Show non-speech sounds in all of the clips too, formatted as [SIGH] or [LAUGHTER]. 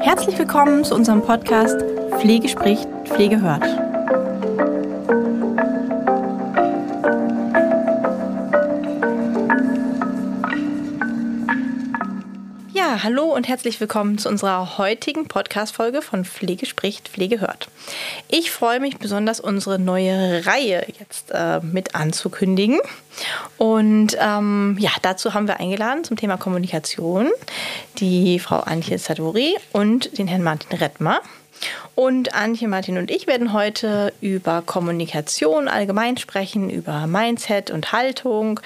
Herzlich willkommen zu unserem Podcast Pflege spricht, Pflege hört. hallo und herzlich willkommen zu unserer heutigen Podcast-Folge von Pflege spricht, Pflege hört. Ich freue mich besonders, unsere neue Reihe jetzt äh, mit anzukündigen. Und ähm, ja, dazu haben wir eingeladen zum Thema Kommunikation die Frau Antje Sadori und den Herrn Martin Rettmer. Und Antje, Martin und ich werden heute über Kommunikation allgemein sprechen, über Mindset und Haltung,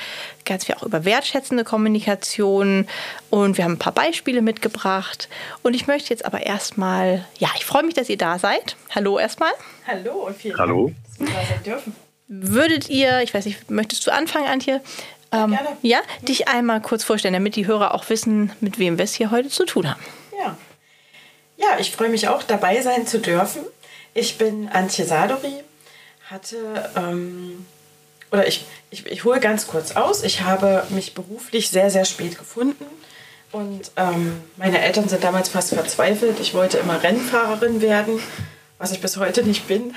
ganz viel auch über wertschätzende Kommunikation. Und wir haben ein paar Beispiele mitgebracht. Und ich möchte jetzt aber erstmal, ja, ich freue mich, dass ihr da seid. Hallo erstmal. Hallo und vielen Hallo. Dank, dass wir da sein dürfen. Würdet ihr, ich weiß nicht, möchtest du anfangen, Antje? Ähm, Gerne. Ja, dich einmal kurz vorstellen, damit die Hörer auch wissen, mit wem wir es hier heute zu tun haben. Ja. Ja, ich freue mich auch, dabei sein zu dürfen. Ich bin Antje Sadori, hatte, ähm, oder ich, ich, ich hole ganz kurz aus, ich habe mich beruflich sehr, sehr spät gefunden. Und ähm, meine Eltern sind damals fast verzweifelt. Ich wollte immer Rennfahrerin werden, was ich bis heute nicht bin.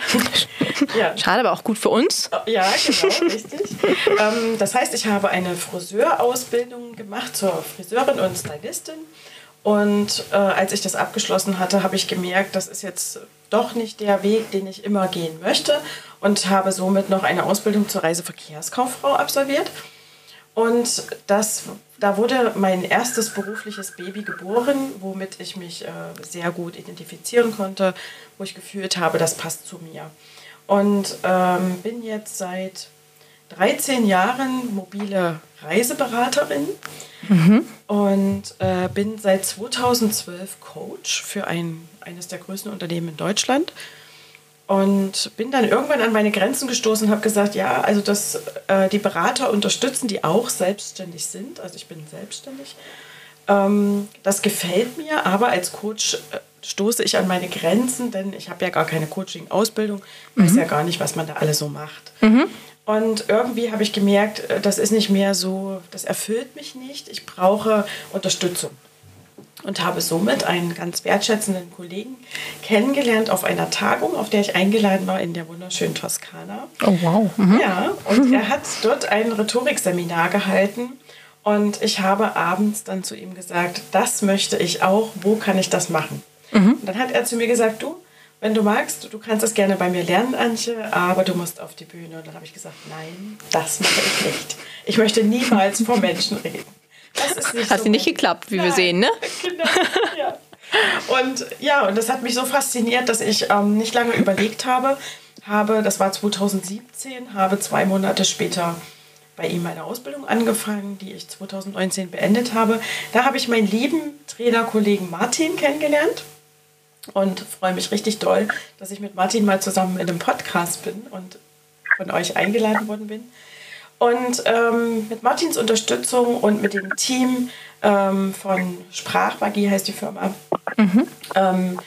[LAUGHS] ja. Schade, aber auch gut für uns. Ja, genau, richtig. ähm, das heißt, ich habe eine Friseurausbildung gemacht zur Friseurin und Stylistin. Und äh, als ich das abgeschlossen hatte, habe ich gemerkt, das ist jetzt doch nicht der Weg, den ich immer gehen möchte und habe somit noch eine Ausbildung zur Reiseverkehrskauffrau absolviert. Und das, da wurde mein erstes berufliches Baby geboren, womit ich mich äh, sehr gut identifizieren konnte, wo ich gefühlt habe, das passt zu mir. Und ähm, bin jetzt seit 13 Jahren mobile Reiseberaterin mhm. und äh, bin seit 2012 Coach für ein, eines der größten Unternehmen in Deutschland. Und bin dann irgendwann an meine Grenzen gestoßen und habe gesagt, ja, also dass äh, die Berater unterstützen, die auch selbstständig sind. Also ich bin selbstständig. Ähm, das gefällt mir, aber als Coach äh, stoße ich an meine Grenzen, denn ich habe ja gar keine Coaching-Ausbildung, weiß mhm. ja gar nicht, was man da alles so macht. Mhm. Und irgendwie habe ich gemerkt, äh, das ist nicht mehr so, das erfüllt mich nicht. Ich brauche Unterstützung. Und habe somit einen ganz wertschätzenden Kollegen kennengelernt auf einer Tagung, auf der ich eingeladen war in der wunderschönen Toskana. Oh, wow. Mhm. Ja, und er hat dort ein Rhetorikseminar gehalten. Und ich habe abends dann zu ihm gesagt, das möchte ich auch, wo kann ich das machen? Mhm. Und dann hat er zu mir gesagt, du, wenn du magst, du kannst das gerne bei mir lernen, Antje, aber du musst auf die Bühne. Und dann habe ich gesagt, nein, das mache ich nicht. Ich möchte niemals vor Menschen reden. Nicht hat so nicht geklappt, wie nein, wir sehen, ne? [LAUGHS] Genau, ja. Und ja, und das hat mich so fasziniert, dass ich ähm, nicht lange überlegt habe. Habe, das war 2017, habe zwei Monate später bei ihm meine Ausbildung angefangen, die ich 2019 beendet habe. Da habe ich meinen lieben Trainerkollegen Martin kennengelernt und freue mich richtig doll, dass ich mit Martin mal zusammen in einem Podcast bin und von euch eingeladen worden bin. Und ähm, mit Martins Unterstützung und mit dem Team ähm, von Sprachmagie heißt die Firma, mhm. ähm,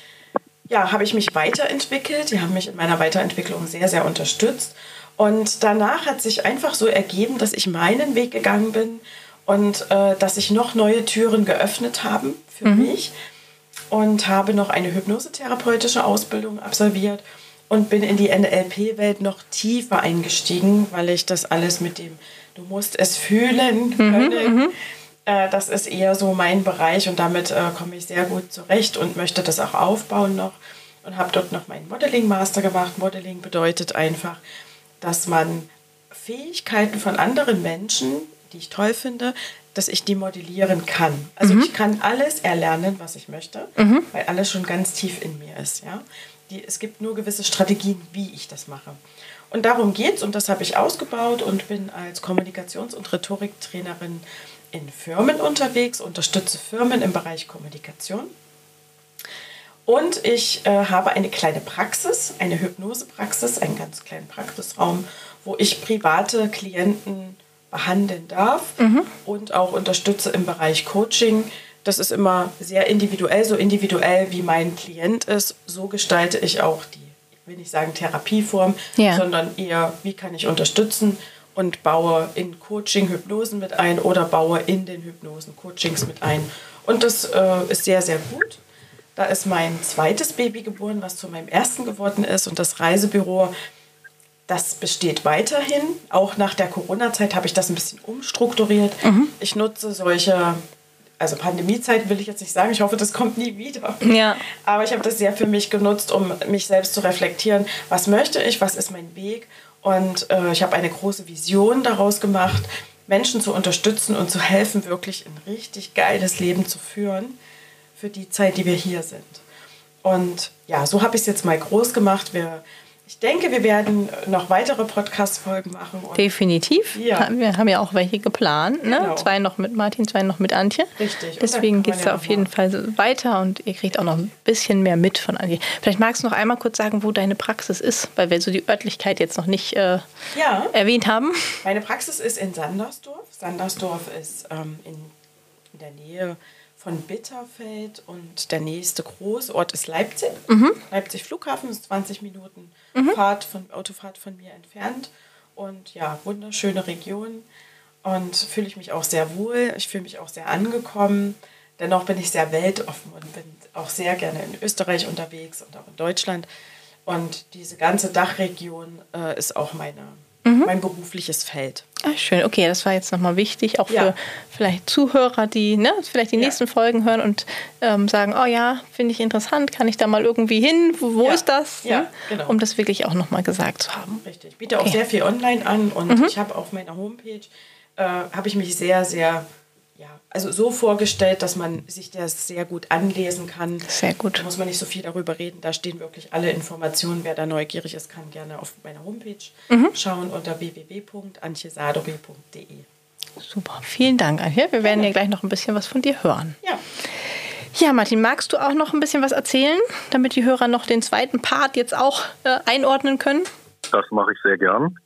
ja, habe ich mich weiterentwickelt. Die haben mich in meiner Weiterentwicklung sehr, sehr unterstützt. Und danach hat sich einfach so ergeben, dass ich meinen Weg gegangen bin und äh, dass sich noch neue Türen geöffnet haben für mhm. mich und habe noch eine hypnosetherapeutische Ausbildung absolviert und bin in die NLP-Welt noch tiefer eingestiegen, weil ich das alles mit dem, du musst es fühlen mhm, können. Mhm, äh, das ist eher so mein Bereich und damit äh, komme ich sehr gut zurecht und möchte das auch aufbauen noch und habe dort noch meinen Modeling-Master gemacht. Modeling bedeutet einfach, dass man Fähigkeiten von anderen Menschen, die ich toll finde, dass ich die modellieren kann. Also mhm. ich kann alles erlernen, was ich möchte, mhm. weil alles schon ganz tief in mir ist. Ja? Die, es gibt nur gewisse Strategien, wie ich das mache. Und darum geht es und das habe ich ausgebaut und bin als Kommunikations- und Rhetoriktrainerin in Firmen unterwegs, unterstütze Firmen im Bereich Kommunikation. Und ich äh, habe eine kleine Praxis, eine Hypnosepraxis, einen ganz kleinen Praxisraum, wo ich private Klienten behandeln darf mhm. und auch unterstütze im Bereich Coaching. Das ist immer sehr individuell, so individuell wie mein Klient ist, so gestalte ich auch die, ich will nicht sagen Therapieform, ja. sondern eher, wie kann ich unterstützen und baue in Coaching Hypnosen mit ein oder baue in den Hypnosen Coachings mit ein. Und das äh, ist sehr, sehr gut. Da ist mein zweites Baby geboren, was zu meinem ersten geworden ist. Und das Reisebüro, das besteht weiterhin. Auch nach der Corona-Zeit habe ich das ein bisschen umstrukturiert. Mhm. Ich nutze solche, also Pandemiezeit will ich jetzt nicht sagen. Ich hoffe, das kommt nie wieder. Ja. Aber ich habe das sehr für mich genutzt, um mich selbst zu reflektieren. Was möchte ich? Was ist mein Weg? Und äh, ich habe eine große Vision daraus gemacht, Menschen zu unterstützen und zu helfen, wirklich ein richtig geiles Leben zu führen für die Zeit, die wir hier sind. Und ja, so habe ich es jetzt mal groß gemacht. Wir ich denke, wir werden noch weitere Podcast-Folgen machen. Definitiv. Ja. Wir haben ja auch welche geplant. Ne? Genau. Zwei noch mit Martin, zwei noch mit Antje. Richtig. Deswegen geht es da auf jeden Fall weiter und ihr kriegt auch noch ein bisschen mehr mit von Antje. Vielleicht magst du noch einmal kurz sagen, wo deine Praxis ist, weil wir so die Örtlichkeit jetzt noch nicht äh, ja. erwähnt haben. Meine Praxis ist in Sandersdorf. Sandersdorf ist ähm, in, in der Nähe von Bitterfeld und der nächste Großort ist Leipzig. Mhm. Leipzig Flughafen ist 20 Minuten mhm. Fahrt von, Autofahrt von mir entfernt. Und ja, wunderschöne Region. Und fühle ich mich auch sehr wohl. Ich fühle mich auch sehr angekommen. Dennoch bin ich sehr weltoffen und bin auch sehr gerne in Österreich unterwegs und auch in Deutschland. Und diese ganze Dachregion äh, ist auch meine mhm. mein berufliches Feld. Ach, schön, okay, das war jetzt nochmal wichtig, auch ja. für vielleicht Zuhörer, die ne, vielleicht die ja. nächsten Folgen hören und ähm, sagen, oh ja, finde ich interessant, kann ich da mal irgendwie hin, wo, wo ja. ist das? Ja, ne? genau. Um das wirklich auch nochmal gesagt zu haben. Richtig, ich biete okay. auch sehr viel online an und mhm. ich habe auf meiner Homepage, äh, habe ich mich sehr, sehr ja, also so vorgestellt, dass man sich das sehr gut anlesen kann. Sehr gut. Da muss man nicht so viel darüber reden. Da stehen wirklich alle Informationen. Wer da neugierig ist, kann gerne auf meiner Homepage mhm. schauen unter www.antjesadore.de. Super, vielen Dank, Antje. Wir werden ja gleich noch ein bisschen was von dir hören. Ja. Ja, Martin, magst du auch noch ein bisschen was erzählen, damit die Hörer noch den zweiten Part jetzt auch äh, einordnen können? Das mache ich sehr gern.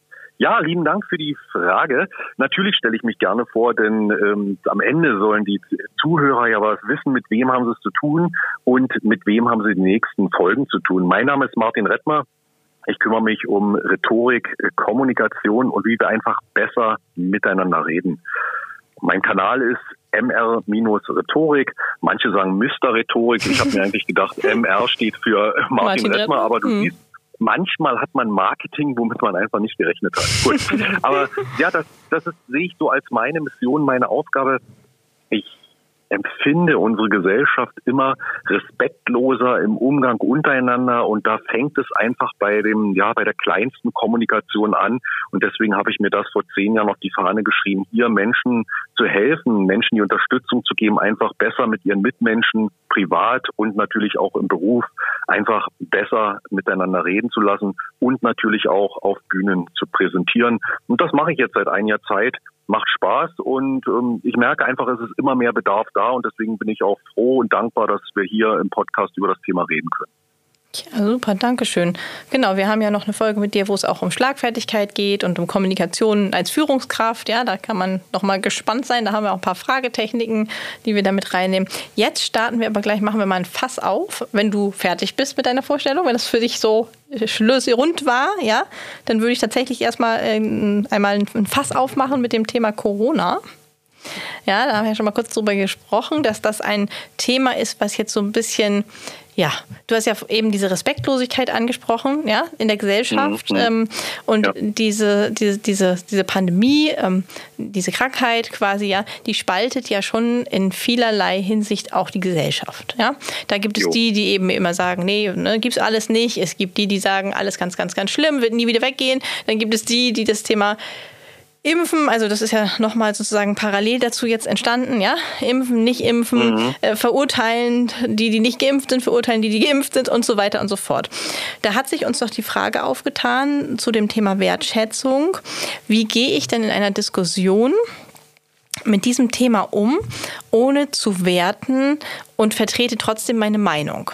Ja, lieben Dank für die Frage. Natürlich stelle ich mich gerne vor, denn ähm, am Ende sollen die Zuhörer ja was wissen, mit wem haben sie es zu tun und mit wem haben sie die nächsten Folgen zu tun. Mein Name ist Martin Rettmer. Ich kümmere mich um Rhetorik, Kommunikation und wie wir einfach besser miteinander reden. Mein Kanal ist MR-Rhetorik. Manche sagen Mr. Rhetorik. Ich habe mir [LAUGHS] eigentlich gedacht, MR steht für Martin, Martin Rettmer, aber du hm. siehst, manchmal hat man Marketing, womit man einfach nicht gerechnet hat. Gut. [LAUGHS] Aber ja, das, das ist, sehe ich so als meine Mission, meine Aufgabe. Ich empfinde unsere Gesellschaft immer respektloser im Umgang untereinander und da fängt es einfach bei dem, ja, bei der kleinsten Kommunikation an und deswegen habe ich mir das vor zehn Jahren auf die Fahne geschrieben, hier Menschen zu helfen, Menschen die Unterstützung zu geben, einfach besser mit ihren Mitmenschen privat und natürlich auch im Beruf einfach besser miteinander reden zu lassen und natürlich auch auf Bühnen zu präsentieren. Und das mache ich jetzt seit ein Jahr Zeit macht Spaß und ähm, ich merke einfach, es ist immer mehr Bedarf da und deswegen bin ich auch froh und dankbar, dass wir hier im Podcast über das Thema reden können. Ja, super, danke schön. Genau, wir haben ja noch eine Folge mit dir, wo es auch um Schlagfertigkeit geht und um Kommunikation als Führungskraft. Ja, da kann man noch mal gespannt sein. Da haben wir auch ein paar Fragetechniken, die wir damit reinnehmen. Jetzt starten wir aber gleich, machen wir mal ein Fass auf. Wenn du fertig bist mit deiner Vorstellung, wenn das für dich so rund war, ja, dann würde ich tatsächlich erstmal äh, einmal ein Fass aufmachen mit dem Thema Corona. Ja, da haben wir ja schon mal kurz drüber gesprochen, dass das ein Thema ist, was jetzt so ein bisschen ja, du hast ja eben diese Respektlosigkeit angesprochen, ja, in der Gesellschaft. Mhm. Ähm, und ja. diese, diese, diese, diese Pandemie, ähm, diese Krankheit quasi, ja, die spaltet ja schon in vielerlei Hinsicht auch die Gesellschaft. Ja? Da gibt es jo. die, die eben immer sagen, nee, ne, gibt es alles nicht. Es gibt die, die sagen, alles ganz, ganz, ganz schlimm, wird nie wieder weggehen. Dann gibt es die, die das Thema Impfen, also das ist ja nochmal sozusagen parallel dazu jetzt entstanden, ja. Impfen, nicht impfen, mhm. äh, verurteilen die, die nicht geimpft sind, verurteilen die, die geimpft sind und so weiter und so fort. Da hat sich uns doch die Frage aufgetan zu dem Thema Wertschätzung. Wie gehe ich denn in einer Diskussion mit diesem Thema um, ohne zu werten und vertrete trotzdem meine Meinung?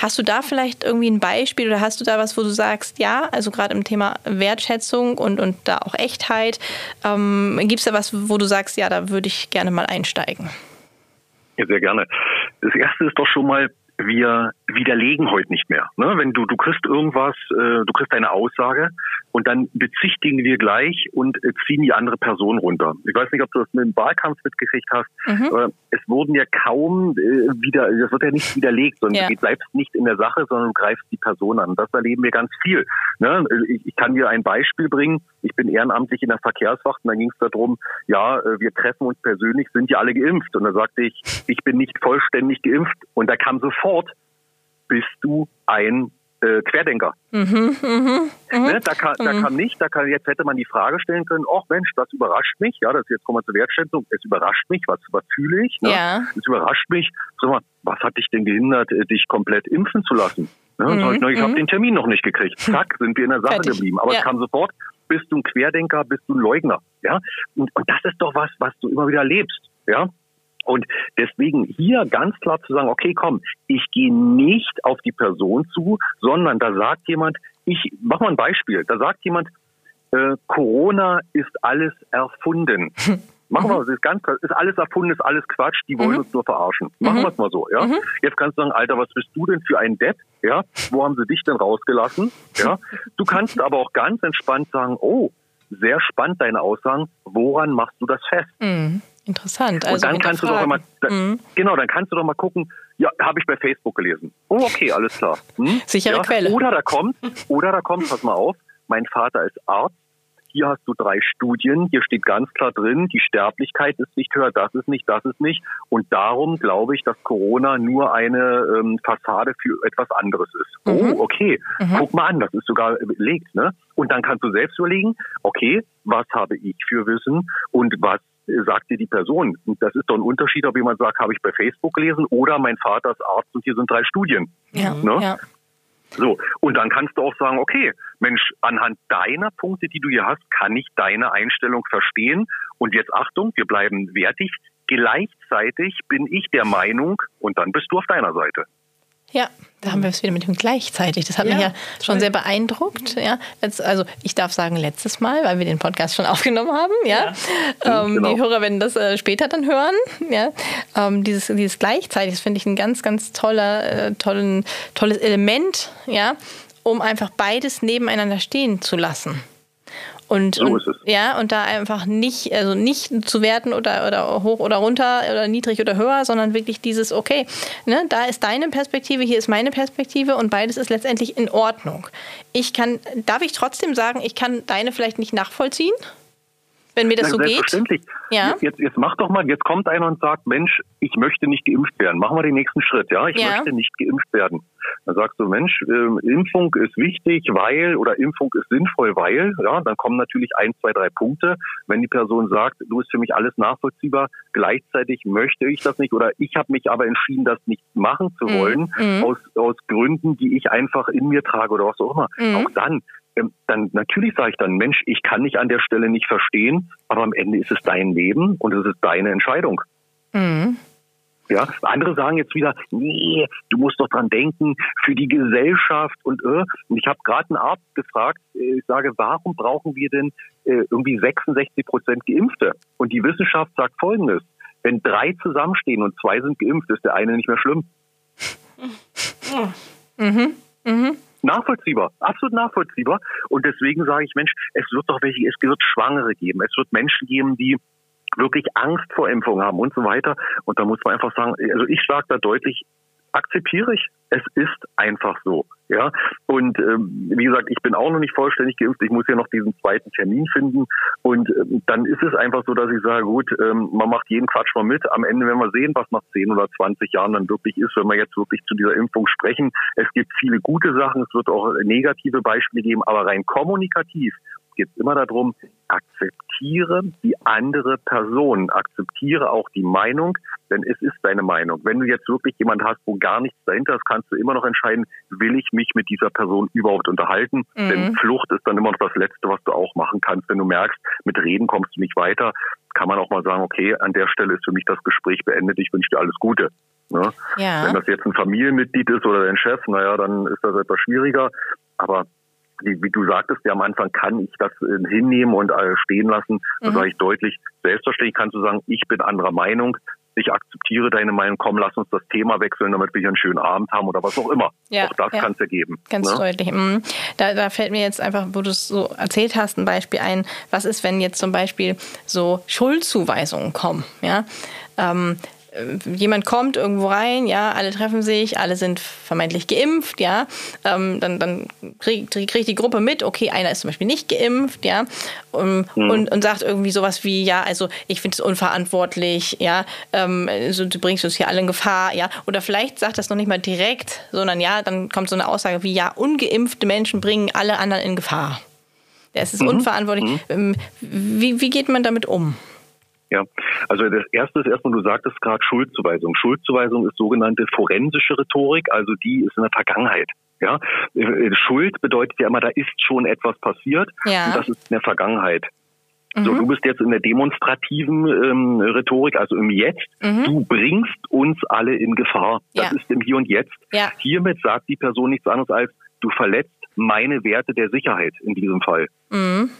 Hast du da vielleicht irgendwie ein Beispiel oder hast du da was, wo du sagst, ja, also gerade im Thema Wertschätzung und, und da auch Echtheit, ähm, gibt es da was, wo du sagst, ja, da würde ich gerne mal einsteigen? Ja, sehr gerne. Das erste ist doch schon mal, wir widerlegen heute nicht mehr. Ne? Wenn du, du kriegst irgendwas, äh, du kriegst eine Aussage und dann bezichtigen wir gleich und äh, ziehen die andere Person runter. Ich weiß nicht, ob du das mit dem Wahlkampf mitgekriegt hast, mhm. aber es wurden ja kaum äh, wieder, das wird ja nicht widerlegt, sondern ja. du bleibst nicht in der Sache, sondern du greifst die Person an. Das erleben wir ganz viel. Ne? Ich, ich kann dir ein Beispiel bringen. Ich bin ehrenamtlich in der Verkehrswacht und da ging es darum, ja, äh, wir treffen uns persönlich, sind ja alle geimpft. Und da sagte ich, ich bin nicht vollständig geimpft. Und da kam sofort, bist du ein äh, Querdenker. Mhm, mh, mh, ne, da, kann, da mhm. kann nicht, da kann, jetzt hätte man die Frage stellen können, ach Mensch, das überrascht mich, ja, das jetzt kommen wir zur Wertschätzung, es überrascht mich, was, was fühle ich, ne? ja. es überrascht mich, sag mal, was hat dich denn gehindert, äh, dich komplett impfen zu lassen? Ne? Mhm, ich, ich habe mhm. den Termin noch nicht gekriegt. Zack, sind wir in der Sache Fertig. geblieben. Aber ja. es kam sofort, bist du ein Querdenker, bist du ein Leugner. Ja? Und, und das ist doch was, was du immer wieder erlebst. Ja? Und deswegen hier ganz klar zu sagen, okay, komm, ich gehe nicht auf die Person zu, sondern da sagt jemand, ich mach mal ein Beispiel, da sagt jemand, äh, Corona ist alles erfunden. [LAUGHS] Machen wir mhm. es, ist ganz ist alles erfunden, ist alles Quatsch, die wollen mhm. uns nur verarschen. Machen mhm. wir es mal so, ja. Mhm. Jetzt kannst du sagen, Alter, was bist du denn für ein Depp? Ja, wo haben sie dich denn rausgelassen? Ja, du kannst aber auch ganz entspannt sagen, oh, sehr spannend deine Aussagen, woran machst du das fest? Mhm. Interessant. Also und dann kannst du doch mal, mhm. genau, dann kannst du doch mal gucken, ja, habe ich bei Facebook gelesen. Oh, okay, alles klar. Hm? Sichere ja. Quelle. Oder da kommt, oder da kommt, pass mal auf, mein Vater ist Arzt. Hier hast du drei Studien. Hier steht ganz klar drin, die Sterblichkeit ist nicht höher, das ist nicht, das ist nicht. Und darum glaube ich, dass Corona nur eine ähm, Fassade für etwas anderes ist. Mhm. Oh, okay. Mhm. Guck mal an, das ist sogar belegt. Ne? Und dann kannst du selbst überlegen, okay, was habe ich für Wissen und was sagt dir die Person. Und das ist doch ein Unterschied, ob jemand sagt, habe ich bei Facebook gelesen oder mein Vater ist Arzt und hier sind drei Studien. Ja, ne? ja. So, und dann kannst du auch sagen, okay, Mensch, anhand deiner Punkte, die du hier hast, kann ich deine Einstellung verstehen. Und jetzt Achtung, wir bleiben wertig. Gleichzeitig bin ich der Meinung, und dann bist du auf deiner Seite. Ja, da haben wir es wieder mit dem gleichzeitig. Das hat ja, mich ja schon sehr beeindruckt. Ja, Jetzt, also ich darf sagen letztes Mal, weil wir den Podcast schon [LAUGHS] aufgenommen haben. Ja, ja. Ähm, genau. die Hörer werden das äh, später dann hören. Ja, ähm, dieses, dieses gleichzeitig, das finde ich ein ganz, ganz toller, äh, tollen, tolles Element. Ja, um einfach beides nebeneinander stehen zu lassen. Und, so und ja, und da einfach nicht, also nicht zu werten oder, oder hoch oder runter oder niedrig oder höher, sondern wirklich dieses, okay, ne, da ist deine Perspektive, hier ist meine Perspektive und beides ist letztendlich in Ordnung. Ich kann, darf ich trotzdem sagen, ich kann deine vielleicht nicht nachvollziehen? Wenn mir das so geht. Ja. Jetzt, jetzt mach doch mal, jetzt kommt einer und sagt, Mensch, ich möchte nicht geimpft werden. Machen wir den nächsten Schritt, ja? Ich ja. möchte nicht geimpft werden. Dann sagst du, Mensch, äh, Impfung ist wichtig, weil, oder Impfung ist sinnvoll, weil, ja, dann kommen natürlich ein, zwei, drei Punkte. Wenn die Person sagt, du bist für mich alles nachvollziehbar, gleichzeitig möchte ich das nicht oder ich habe mich aber entschieden, das nicht machen zu mhm. wollen, mhm. aus, aus Gründen, die ich einfach in mir trage oder was auch immer. Mhm. Auch dann dann natürlich sage ich dann, Mensch, ich kann dich an der Stelle nicht verstehen, aber am Ende ist es dein Leben und es ist deine Entscheidung. Mhm. Ja, andere sagen jetzt wieder, nee, du musst doch dran denken, für die Gesellschaft und äh. Und ich habe gerade einen Arzt gefragt, äh, ich sage, warum brauchen wir denn äh, irgendwie 66 Prozent Geimpfte? Und die Wissenschaft sagt Folgendes: Wenn drei zusammenstehen und zwei sind geimpft, ist der eine nicht mehr schlimm. Mhm. Mhm nachvollziehbar, absolut nachvollziehbar. Und deswegen sage ich, Mensch, es wird doch welche, es wird Schwangere geben, es wird Menschen geben, die wirklich Angst vor Impfung haben und so weiter. Und da muss man einfach sagen, also ich sage da deutlich, akzeptiere ich. Es ist einfach so. Ja, und ähm, wie gesagt, ich bin auch noch nicht vollständig geimpft. Ich muss ja noch diesen zweiten Termin finden. Und ähm, dann ist es einfach so, dass ich sage, gut, ähm, man macht jeden Quatsch mal mit. Am Ende werden wir sehen, was nach 10 oder 20 Jahren dann wirklich ist, wenn wir jetzt wirklich zu dieser Impfung sprechen. Es gibt viele gute Sachen, es wird auch negative Beispiele geben, aber rein kommunikativ geht es immer darum, akzeptiere die andere Person, akzeptiere auch die Meinung, denn es ist deine Meinung. Wenn du jetzt wirklich jemand hast, wo gar nichts dahinter ist, kannst du immer noch entscheiden, will ich mich mit dieser Person überhaupt unterhalten? Mhm. Denn Flucht ist dann immer noch das Letzte, was du auch machen kannst. Wenn du merkst, mit Reden kommst du nicht weiter, kann man auch mal sagen, okay, an der Stelle ist für mich das Gespräch beendet, ich wünsche dir alles Gute. Ne? Ja. Wenn das jetzt ein Familienmitglied ist oder dein Chef, naja, dann ist das etwas schwieriger. Aber wie, wie du sagtest ja am Anfang, kann ich das äh, hinnehmen und äh, stehen lassen. Da mhm. sage ich deutlich, selbstverständlich kannst du sagen, ich bin anderer Meinung, ich akzeptiere deine Meinung, komm, lass uns das Thema wechseln, damit wir hier einen schönen Abend haben oder was auch immer. Ja, auch das ja. kann es ergeben. Ganz ne? deutlich. Mhm. Da, da fällt mir jetzt einfach, wo du es so erzählt hast, ein Beispiel ein. Was ist, wenn jetzt zum Beispiel so Schuldzuweisungen kommen? Ja. Ähm, äh, jemand kommt irgendwo rein, ja, alle treffen sich, alle sind vermeintlich geimpft, ja, ähm, dann, dann kriegt krieg die Gruppe mit, okay, einer ist zum Beispiel nicht geimpft, ja, um, mhm. und, und sagt irgendwie sowas wie, ja, also ich finde es unverantwortlich, ja, ähm, also, du bringst uns hier alle in Gefahr, ja, oder vielleicht sagt das noch nicht mal direkt, sondern ja, dann kommt so eine Aussage wie, ja, ungeimpfte Menschen bringen alle anderen in Gefahr. Ja, es ist mhm. unverantwortlich. Mhm. Ähm, wie, wie geht man damit um? Ja, also das erste ist erstmal, du sagtest gerade Schuldzuweisung. Schuldzuweisung ist sogenannte forensische Rhetorik, also die ist in der Vergangenheit. Ja, äh, Schuld bedeutet ja immer, da ist schon etwas passiert ja. und das ist in der Vergangenheit. Mhm. So, du bist jetzt in der demonstrativen ähm, Rhetorik, also im Jetzt. Mhm. Du bringst uns alle in Gefahr. Das ja. ist im Hier und Jetzt. Ja. Hiermit sagt die Person nichts anderes als, du verletzt meine Werte der Sicherheit in diesem Fall. Mhm.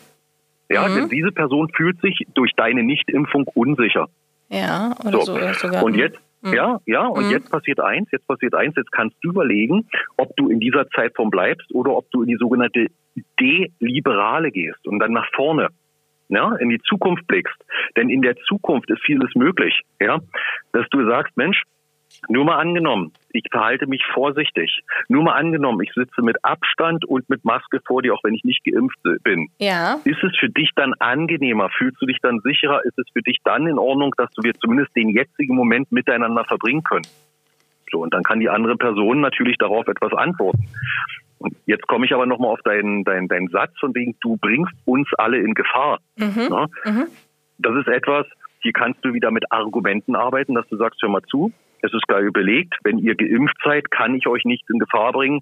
Ja, mhm. denn diese Person fühlt sich durch deine Nichtimpfung unsicher. Ja, oder so. so sogar. Und jetzt, mhm. ja, ja, und mhm. jetzt passiert eins, jetzt passiert eins, jetzt kannst du überlegen, ob du in dieser Zeitform bleibst oder ob du in die sogenannte Deliberale gehst und dann nach vorne ja, in die Zukunft blickst. Denn in der Zukunft ist vieles möglich, ja, dass du sagst, Mensch, nur mal angenommen, ich verhalte mich vorsichtig. Nur mal angenommen, ich sitze mit Abstand und mit Maske vor dir, auch wenn ich nicht geimpft bin. Ja. Ist es für dich dann angenehmer? Fühlst du dich dann sicherer? Ist es für dich dann in Ordnung, dass wir zumindest den jetzigen Moment miteinander verbringen können? So, und dann kann die andere Person natürlich darauf etwas antworten. Und jetzt komme ich aber nochmal auf deinen, deinen, deinen Satz von wegen, du bringst uns alle in Gefahr. Mhm. Ja? Mhm. Das ist etwas, hier kannst du wieder mit Argumenten arbeiten, dass du sagst, hör mal zu, es ist gar überlegt, wenn ihr geimpft seid, kann ich euch nicht in Gefahr bringen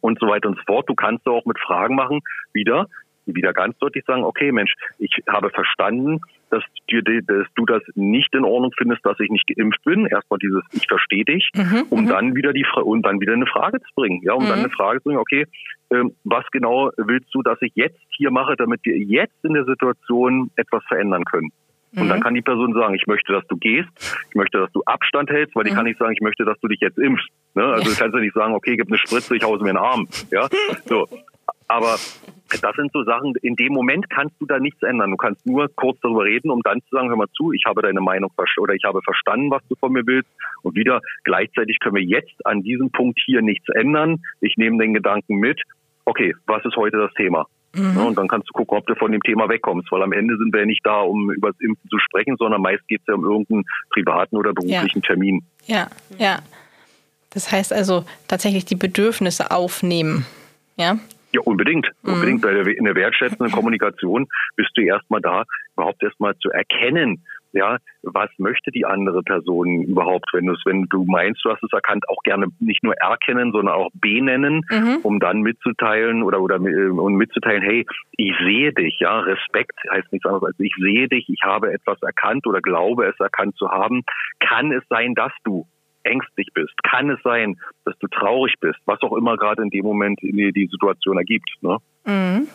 und so weiter und so fort. Du kannst auch mit Fragen machen, wieder, wieder ganz deutlich sagen, okay, Mensch, ich habe verstanden, dass, dir, dass du das nicht in Ordnung findest, dass ich nicht geimpft bin. Erstmal dieses Ich verstehe dich, mhm, um mhm. dann wieder die und dann wieder eine Frage zu bringen. Ja, um mhm. dann eine Frage zu bringen, okay, ähm, was genau willst du, dass ich jetzt hier mache, damit wir jetzt in der Situation etwas verändern können? Und mhm. dann kann die Person sagen, ich möchte, dass du gehst, ich möchte, dass du Abstand hältst, weil die mhm. kann nicht sagen, ich möchte, dass du dich jetzt impfst. Ne? Also du kannst ja nicht sagen, okay, gib eine Spritze, ich hause mir einen Arm. Ja, so. Aber das sind so Sachen, in dem Moment kannst du da nichts ändern. Du kannst nur kurz darüber reden, um dann zu sagen, hör mal zu, ich habe deine Meinung oder ich habe verstanden, was du von mir willst. Und wieder gleichzeitig können wir jetzt an diesem Punkt hier nichts ändern. Ich nehme den Gedanken mit. Okay, was ist heute das Thema? Mhm. Ja, und dann kannst du gucken, ob du von dem Thema wegkommst, weil am Ende sind wir ja nicht da, um über das Impfen zu sprechen, sondern meist geht es ja um irgendeinen privaten oder beruflichen ja. Termin. Ja, ja. Das heißt also tatsächlich die Bedürfnisse aufnehmen. Ja. Ja, unbedingt. Mhm. Unbedingt. Bei der, in der wertschätzenden Kommunikation bist du erstmal da, überhaupt erstmal zu erkennen, ja, was möchte die andere Person überhaupt, wenn du es, wenn du meinst, du hast es erkannt, auch gerne nicht nur erkennen, sondern auch benennen, mhm. um dann mitzuteilen oder oder äh, und mitzuteilen, hey, ich sehe dich, ja, Respekt heißt nichts anderes als ich sehe dich, ich habe etwas erkannt oder glaube es erkannt zu haben. Kann es sein, dass du ängstlich bist? Kann es sein, dass du traurig bist? Was auch immer gerade in dem Moment die, die Situation ergibt. Ne? Mhm.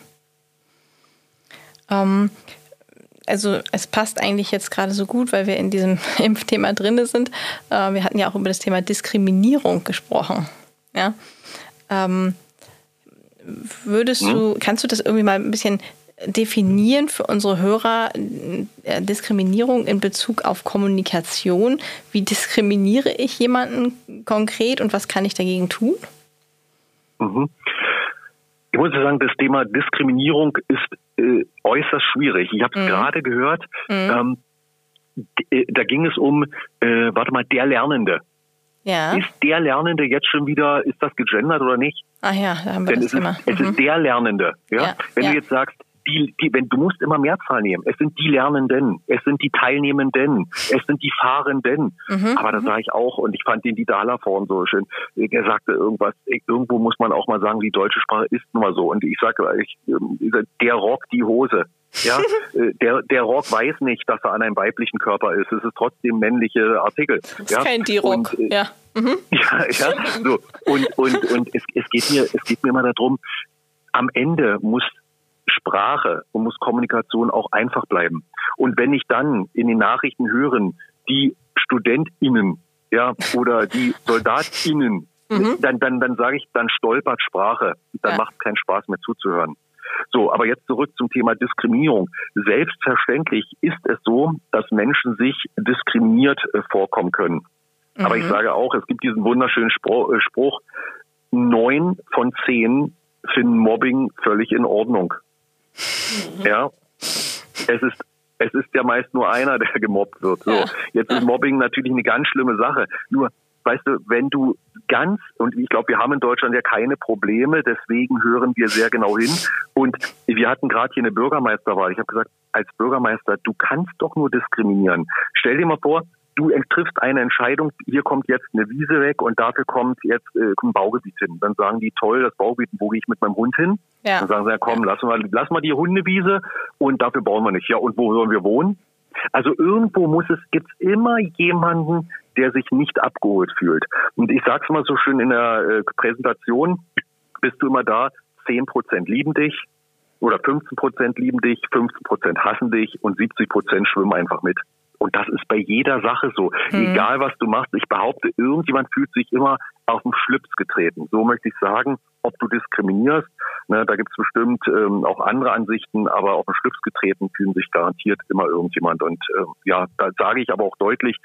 Ähm, also es passt eigentlich jetzt gerade so gut, weil wir in diesem [LAUGHS] Impfthema drin sind. Äh, wir hatten ja auch über das Thema Diskriminierung gesprochen. Ja? Ähm, würdest hm? du, kannst du das irgendwie mal ein bisschen definieren für unsere Hörer äh, Diskriminierung in Bezug auf Kommunikation? Wie diskriminiere ich jemanden konkret und was kann ich dagegen tun? Mhm. Ich muss sagen, das Thema Diskriminierung ist äh, äußerst schwierig. Ich habe es mhm. gerade gehört. Mhm. Ähm, äh, da ging es um, äh, warte mal, der Lernende. Ja. Ist der Lernende jetzt schon wieder, ist das gegendert oder nicht? Ah ja, da haben wir Denn das es Thema. Ist, es ist mhm. der Lernende. Ja? ja Wenn ja. du jetzt sagst, die, die, wenn du musst immer Mehrzahl nehmen. Es sind die Lernenden, es sind die Teilnehmenden, es sind die Fahrenden. Mhm, Aber da mhm. sage ich auch, und ich fand den Didala vorhin so schön. Er sagte irgendwas, irgendwo muss man auch mal sagen, die deutsche Sprache ist nun mal so. Und ich sage, ich, der Rock, die Hose. Ja, [LAUGHS] äh, der, der Rock weiß nicht, dass er an einem weiblichen Körper ist. Es ist trotzdem männliche Artikel. Das ist ja? kein D-Rock, äh, ja. Mhm. [LAUGHS] Ja, ja, so. Und, und, und es, es geht mir, es geht mir immer darum, am Ende muss Sprache und muss Kommunikation auch einfach bleiben. Und wenn ich dann in den Nachrichten hören, die StudentInnen, ja, oder die SoldatInnen, [LAUGHS] mhm. dann, dann, dann sage ich, dann stolpert Sprache. Dann ja. macht es keinen Spaß mehr zuzuhören. So, aber jetzt zurück zum Thema Diskriminierung. Selbstverständlich ist es so, dass Menschen sich diskriminiert äh, vorkommen können. Mhm. Aber ich mhm. sage auch, es gibt diesen wunderschönen Spruch, äh, Spruch, neun von zehn finden Mobbing völlig in Ordnung. Mhm. Ja, es ist es ist ja meist nur einer, [LAUGHS] der gemobbt wird. So, jetzt ist Mobbing natürlich eine ganz schlimme Sache. Nur weißt du, wenn du ganz, und ich glaube, wir haben in Deutschland ja keine Probleme, deswegen hören wir sehr genau hin. Und wir hatten gerade hier eine Bürgermeisterwahl. Ich habe gesagt, als Bürgermeister, du kannst doch nur diskriminieren. Stell dir mal vor, du triffst eine Entscheidung, hier kommt jetzt eine Wiese weg und dafür kommt jetzt äh, ein Baugebiet hin. Dann sagen die, toll, das Baugebiet, wo gehe ich mit meinem Hund hin? Ja. Dann sagen sie, ja komm, lass mal, lass mal die Hundewiese und dafür bauen wir nicht. Ja, und wo sollen wir wohnen? Also irgendwo muss es, gibt's immer jemanden, der sich nicht abgeholt fühlt. Und ich sag's mal so schön in der äh, Präsentation, bist du immer da, 10 Prozent lieben dich oder 15 Prozent lieben dich, 15 Prozent hassen dich und 70 Prozent schwimmen einfach mit. Und das ist bei jeder Sache so. Mhm. Egal was du machst, ich behaupte, irgendjemand fühlt sich immer auf den Schlips getreten. So möchte ich sagen, ob du diskriminierst. Ne, da gibt es bestimmt ähm, auch andere Ansichten, aber auf den Schlips getreten fühlen sich garantiert immer irgendjemand. Und äh, ja, da sage ich aber auch deutlich,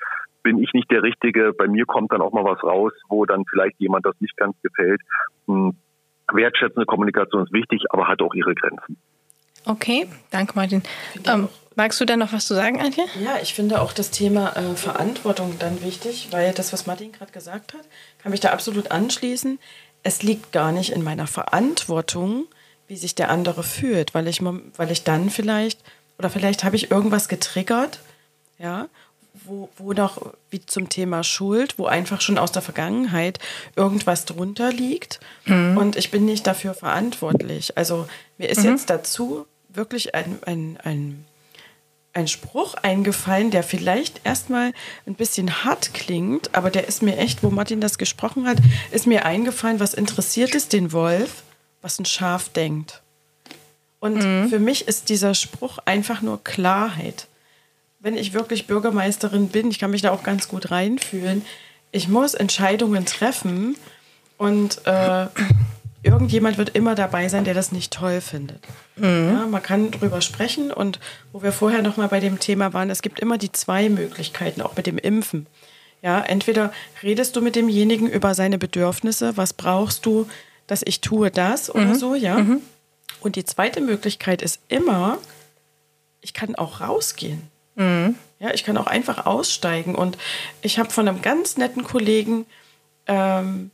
bin ich nicht der Richtige. Bei mir kommt dann auch mal was raus, wo dann vielleicht jemand das nicht ganz gefällt. Hm, wertschätzende Kommunikation ist wichtig, aber hat auch ihre Grenzen. Okay, danke Martin. Ähm, magst du da noch was zu sagen, Antje? Ja, ich finde auch das Thema äh, Verantwortung dann wichtig, weil das, was Martin gerade gesagt hat, kann mich da absolut anschließen. Es liegt gar nicht in meiner Verantwortung, wie sich der andere fühlt, weil ich, weil ich dann vielleicht, oder vielleicht habe ich irgendwas getriggert, ja, wo, wo noch, wie zum Thema Schuld, wo einfach schon aus der Vergangenheit irgendwas drunter liegt mhm. und ich bin nicht dafür verantwortlich. Also mir ist mhm. jetzt dazu wirklich ein, ein, ein, ein Spruch eingefallen, der vielleicht erstmal ein bisschen hart klingt, aber der ist mir echt, wo Martin das gesprochen hat, ist mir eingefallen, was interessiert es den Wolf, was ein Schaf denkt. Und mhm. für mich ist dieser Spruch einfach nur Klarheit wenn ich wirklich Bürgermeisterin bin, ich kann mich da auch ganz gut reinfühlen, ich muss Entscheidungen treffen und äh, [CLEARS THROAT] irgendjemand wird immer dabei sein, der das nicht toll findet. Mhm. Ja, man kann drüber sprechen und wo wir vorher noch mal bei dem Thema waren, es gibt immer die zwei Möglichkeiten, auch mit dem Impfen. Ja, entweder redest du mit demjenigen über seine Bedürfnisse, was brauchst du, dass ich tue das oder mhm. so, ja. Mhm. Und die zweite Möglichkeit ist immer, ich kann auch rausgehen. Mhm. Ja, ich kann auch einfach aussteigen. Und ich habe von einem ganz netten Kollegen ähm,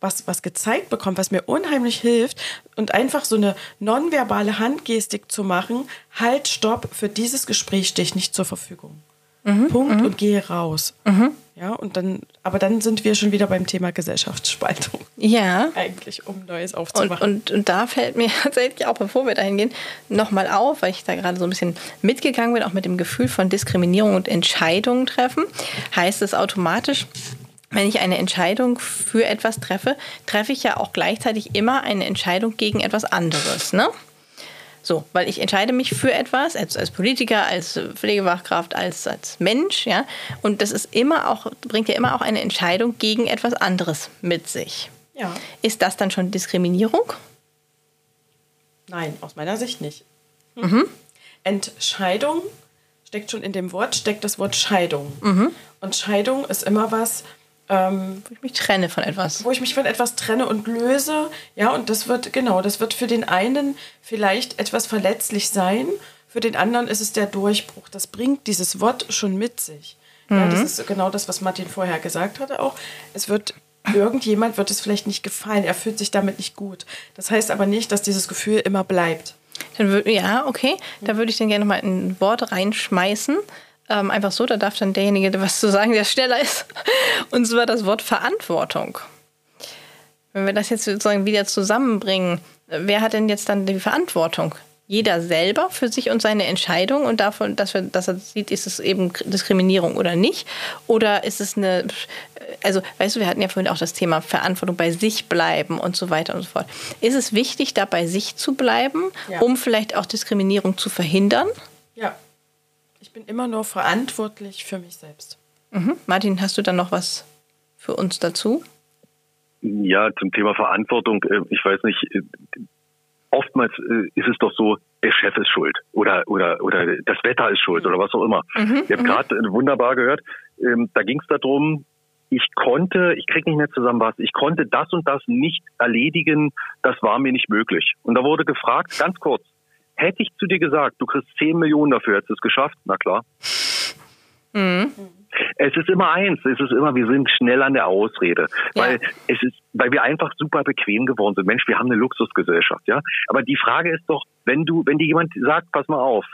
was, was gezeigt bekommen, was mir unheimlich hilft und einfach so eine nonverbale Handgestik zu machen, halt, stopp, für dieses Gespräch stehe ich nicht zur Verfügung. Mhm, Punkt mhm. und gehe raus. Mhm. Ja, und dann, aber dann sind wir schon wieder beim Thema Gesellschaftsspaltung. Ja. Eigentlich, um Neues aufzumachen. Und, und, und da fällt mir [LAUGHS] tatsächlich auch, bevor wir dahin gehen, nochmal auf, weil ich da gerade so ein bisschen mitgegangen bin, auch mit dem Gefühl von Diskriminierung und Entscheidungen treffen, heißt es automatisch, wenn ich eine Entscheidung für etwas treffe, treffe ich ja auch gleichzeitig immer eine Entscheidung gegen etwas anderes. Ne? So, weil ich entscheide mich für etwas, als, als Politiker, als Pflegefachkraft, als, als Mensch, ja. Und das ist immer auch, bringt ja immer auch eine Entscheidung gegen etwas anderes mit sich. Ja. Ist das dann schon Diskriminierung? Nein, aus meiner Sicht nicht. Mhm. Entscheidung steckt schon in dem Wort, steckt das Wort Scheidung. Mhm. Und Scheidung ist immer was, ähm, wo ich mich trenne von etwas. Wo ich mich von etwas trenne und löse. Ja, und das wird, genau, das wird für den einen vielleicht etwas verletzlich sein, für den anderen ist es der Durchbruch. Das bringt dieses Wort schon mit sich. Mhm. Ja, das ist genau das, was Martin vorher gesagt hatte auch. Es wird irgendjemand wird es vielleicht nicht gefallen, er fühlt sich damit nicht gut. Das heißt aber nicht, dass dieses Gefühl immer bleibt. Dann würd, ja, okay. Da würde ich dann gerne mal ein Wort reinschmeißen. Ähm, einfach so, da darf dann derjenige was zu sagen, der schneller ist. [LAUGHS] Und zwar das Wort Verantwortung. Wenn wir das jetzt sozusagen wieder zusammenbringen, wer hat denn jetzt dann die Verantwortung? Jeder selber für sich und seine Entscheidung und davon, dass, wir, dass er sieht, ist es eben Diskriminierung oder nicht? Oder ist es eine, also weißt du, wir hatten ja vorhin auch das Thema Verantwortung bei sich bleiben und so weiter und so fort. Ist es wichtig, da bei sich zu bleiben, ja. um vielleicht auch Diskriminierung zu verhindern? Ja, bin immer nur verantwortlich für mich selbst. Mhm. Martin, hast du dann noch was für uns dazu? Ja, zum Thema Verantwortung, äh, ich weiß nicht, äh, oftmals äh, ist es doch so, der Chef ist schuld oder oder oder das Wetter ist schuld oder was auch immer. Mhm, ich habe mhm. gerade wunderbar gehört, ähm, da ging es darum, ich konnte, ich krieg nicht mehr zusammen was, ich konnte das und das nicht erledigen, das war mir nicht möglich. Und da wurde gefragt, ganz kurz, hätte ich zu dir gesagt, du kriegst 10 Millionen dafür, hättest du es geschafft? Na klar. Mhm. Es ist immer eins, es ist immer, wir sind schnell an der Ausrede, ja. weil es ist, weil wir einfach super bequem geworden sind. Mensch, wir haben eine Luxusgesellschaft, ja. Aber die Frage ist doch, wenn du, wenn dir jemand sagt, pass mal auf,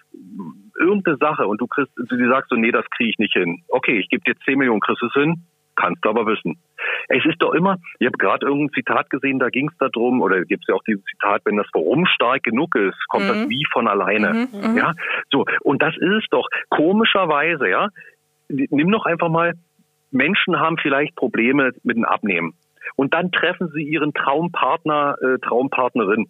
irgendeine Sache und du kriegst, du sagst so, nee, das kriege ich nicht hin. Okay, ich gebe dir 10 Millionen, kriegst du es hin? Kannst du aber wissen. Es ist doch immer, ich habe gerade irgendein Zitat gesehen, da ging es darum, oder gibt es ja auch dieses Zitat, wenn das Warum stark genug ist, kommt mhm. das Wie von alleine. Mhm, mhm, ja, so. Und das ist es doch. Komischerweise, ja. Nimm doch einfach mal, Menschen haben vielleicht Probleme mit dem Abnehmen. Und dann treffen sie ihren Traumpartner, äh, Traumpartnerin.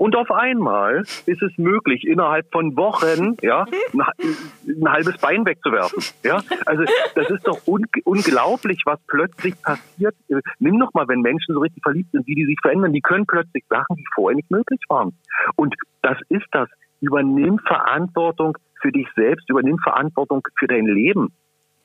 Und auf einmal ist es möglich, innerhalb von Wochen ja, ein, halbes Bein wegzuwerfen. Ja? Also das ist doch un unglaublich, was plötzlich passiert. Nimm noch mal, wenn Menschen so richtig verliebt sind, wie die sich verändern, die können plötzlich Sachen, die vorher nicht möglich waren. Und das ist das. Übernimm Verantwortung für dich selbst, übernimm Verantwortung für dein Leben.